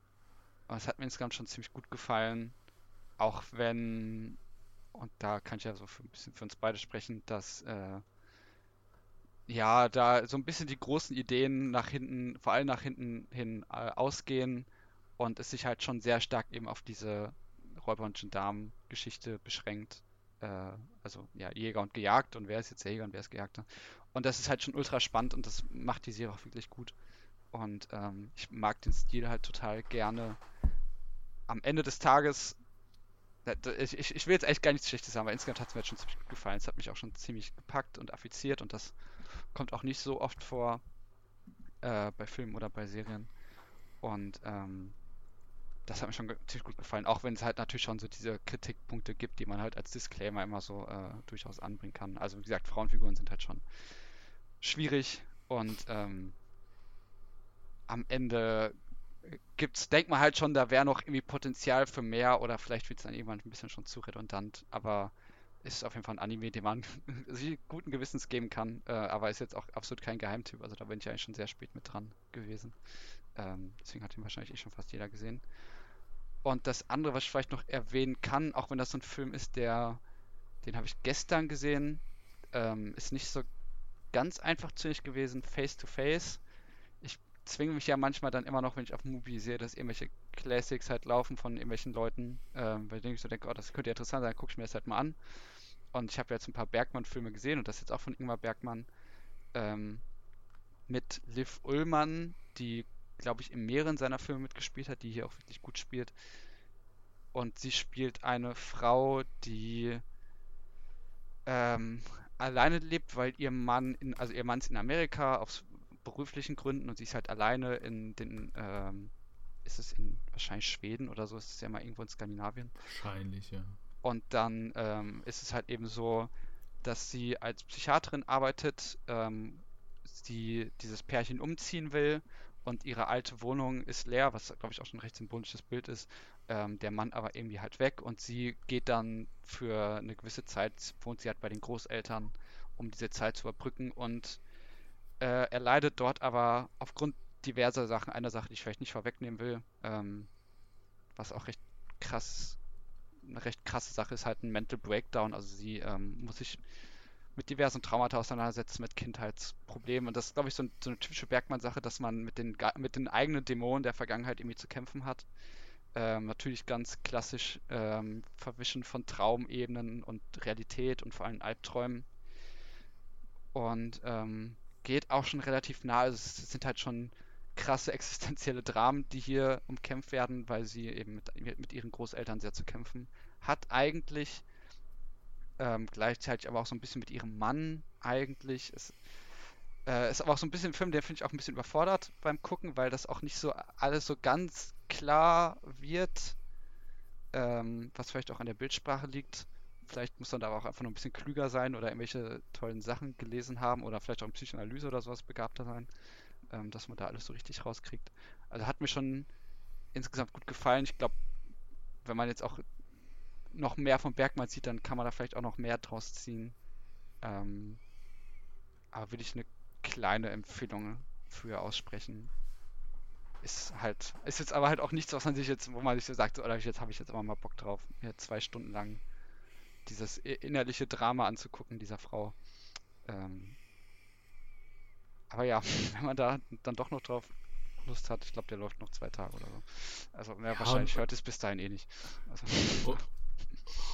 aber es hat mir insgesamt schon ziemlich gut gefallen. Auch wenn, und da kann ich ja so für ein bisschen für uns beide sprechen, dass äh, ja, da so ein bisschen die großen Ideen nach hinten, vor allem nach hinten hin äh, ausgehen und es sich halt schon sehr stark eben auf diese Räuber- und Gendarmen-Geschichte beschränkt. Äh, also ja, Jäger und Gejagt und wer ist jetzt der Jäger und wer ist Gejagter. Und das ist halt schon ultra spannend und das macht die Serie auch wirklich gut. Und ähm, ich mag den Stil halt total gerne. Am Ende des Tages, ich, ich, ich will jetzt echt gar nichts Schlechtes sagen, aber insgesamt hat es mir jetzt schon ziemlich gut gefallen. Es hat mich auch schon ziemlich gepackt und affiziert und das kommt auch nicht so oft vor äh, bei Filmen oder bei Serien. Und ähm, das hat mir schon ziemlich gut gefallen, auch wenn es halt natürlich schon so diese Kritikpunkte gibt, die man halt als Disclaimer immer so äh, durchaus anbringen kann. Also wie gesagt, Frauenfiguren sind halt schon schwierig und ähm, am Ende gibt's, denkt man halt schon, da wäre noch irgendwie Potenzial für mehr oder vielleicht wird es dann irgendwann ein bisschen schon zu redundant, aber ist auf jeden Fall ein Anime, den man [LAUGHS] sich guten Gewissens geben kann, äh, aber ist jetzt auch absolut kein Geheimtyp, also da bin ich eigentlich schon sehr spät mit dran gewesen. Ähm, deswegen hat ihn wahrscheinlich eh schon fast jeder gesehen. Und das andere, was ich vielleicht noch erwähnen kann, auch wenn das so ein Film ist, der, den habe ich gestern gesehen, ähm, ist nicht so ganz einfach nicht gewesen, Face to Face zwinge mich ja manchmal dann immer noch, wenn ich auf Movie sehe, dass irgendwelche Classics halt laufen von irgendwelchen Leuten, ähm, weil ich so denke, oh, das könnte ja interessant sein, gucke ich mir das halt mal an. Und ich habe jetzt ein paar Bergmann-Filme gesehen und das jetzt auch von Ingmar Bergmann ähm, mit Liv Ullmann, die, glaube ich, in mehreren seiner Filme mitgespielt hat, die hier auch wirklich gut spielt. Und sie spielt eine Frau, die ähm, alleine lebt, weil ihr Mann, in, also ihr Mann ist in Amerika aus beruflichen Gründen und sie ist halt alleine in den, ähm, ist es in wahrscheinlich Schweden oder so, ist es ja mal irgendwo in Skandinavien. Wahrscheinlich, ja. Und dann ähm, ist es halt eben so, dass sie als Psychiaterin arbeitet, ähm, sie dieses Pärchen umziehen will und ihre alte Wohnung ist leer, was glaube ich auch schon ein recht symbolisches Bild ist. Ähm, der Mann aber irgendwie halt weg und sie geht dann für eine gewisse Zeit, wohnt sie halt bei den Großeltern, um diese Zeit zu überbrücken und äh, er leidet dort aber aufgrund diverser Sachen, einer Sache, die ich vielleicht nicht vorwegnehmen will, ähm, was auch recht krass, eine recht krasse Sache ist, halt ein Mental Breakdown. Also sie ähm, muss sich mit diversen Traumata auseinandersetzen, mit Kindheitsproblemen. Und das ist, glaube ich, so, ein, so, eine typische Bergmann-Sache, dass man mit den, mit den eigenen Dämonen der Vergangenheit irgendwie zu kämpfen hat. Ähm, natürlich ganz klassisch ähm, Verwischen von Traumebenen und Realität und vor allem Albträumen. Und ähm, geht auch schon relativ nah. Also es sind halt schon krasse existenzielle Dramen, die hier umkämpft werden, weil sie eben mit, mit ihren Großeltern sehr zu kämpfen hat. Eigentlich ähm, gleichzeitig aber auch so ein bisschen mit ihrem Mann eigentlich. Es, äh, ist aber auch so ein bisschen ein Film, der finde ich auch ein bisschen überfordert beim Gucken, weil das auch nicht so alles so ganz klar wird, ähm, was vielleicht auch an der Bildsprache liegt. Vielleicht muss man da auch einfach nur ein bisschen klüger sein oder irgendwelche tollen Sachen gelesen haben oder vielleicht auch in Psychoanalyse oder sowas begabter sein, ähm, dass man da alles so richtig rauskriegt. Also hat mir schon insgesamt gut gefallen. Ich glaube, wenn man jetzt auch noch mehr von Bergmann sieht, dann kann man da vielleicht auch noch mehr draus ziehen. Ähm, aber will ich eine kleine Empfehlung für aussprechen. Ist halt, ist jetzt aber halt auch nichts, was man sich jetzt, wo man sich so sagt, oder jetzt habe ich jetzt aber mal Bock drauf, mir zwei Stunden lang dieses innerliche Drama anzugucken dieser Frau. Ähm, aber ja, [LAUGHS] wenn man da dann doch noch drauf Lust hat, ich glaube, der läuft noch zwei Tage oder so. Also ja, ja, wahrscheinlich hört es bis dahin eh nicht. Also, oh.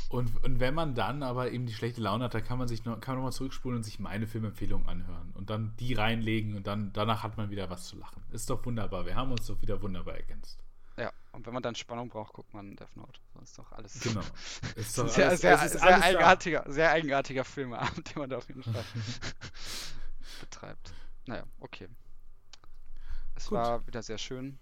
Und, und wenn man dann aber eben die schlechte Laune hat, dann kann man sich noch, kann man nochmal zurückspulen und sich meine Filmempfehlungen anhören und dann die reinlegen und dann danach hat man wieder was zu lachen. Ist doch wunderbar. Wir haben uns doch wieder wunderbar ergänzt. Ja, und wenn man dann Spannung braucht, guckt man Death Note. Das ist doch alles. Genau. [LAUGHS] Ist doch sehr, alles, sehr, ist sehr, eigenartiger, sehr eigenartiger Filmeabend, den man da auf jeden Fall [LAUGHS] betreibt. Naja, okay. Es Gut. war wieder sehr schön.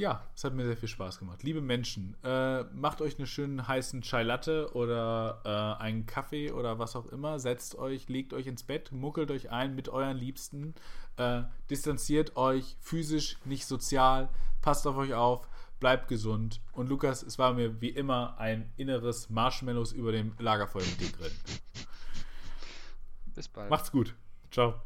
Ja, es hat mir sehr viel Spaß gemacht. Liebe Menschen, äh, macht euch einen schönen heißen Chai Latte oder äh, einen Kaffee oder was auch immer. Setzt euch, legt euch ins Bett, muckelt euch ein mit euren Liebsten. Äh, distanziert euch physisch, nicht sozial. Passt auf euch auf. Bleibt gesund. Und Lukas, es war mir wie immer ein inneres Marshmallows über dem Lagerfeuer mit dir grillen. Bis bald. Macht's gut. Ciao.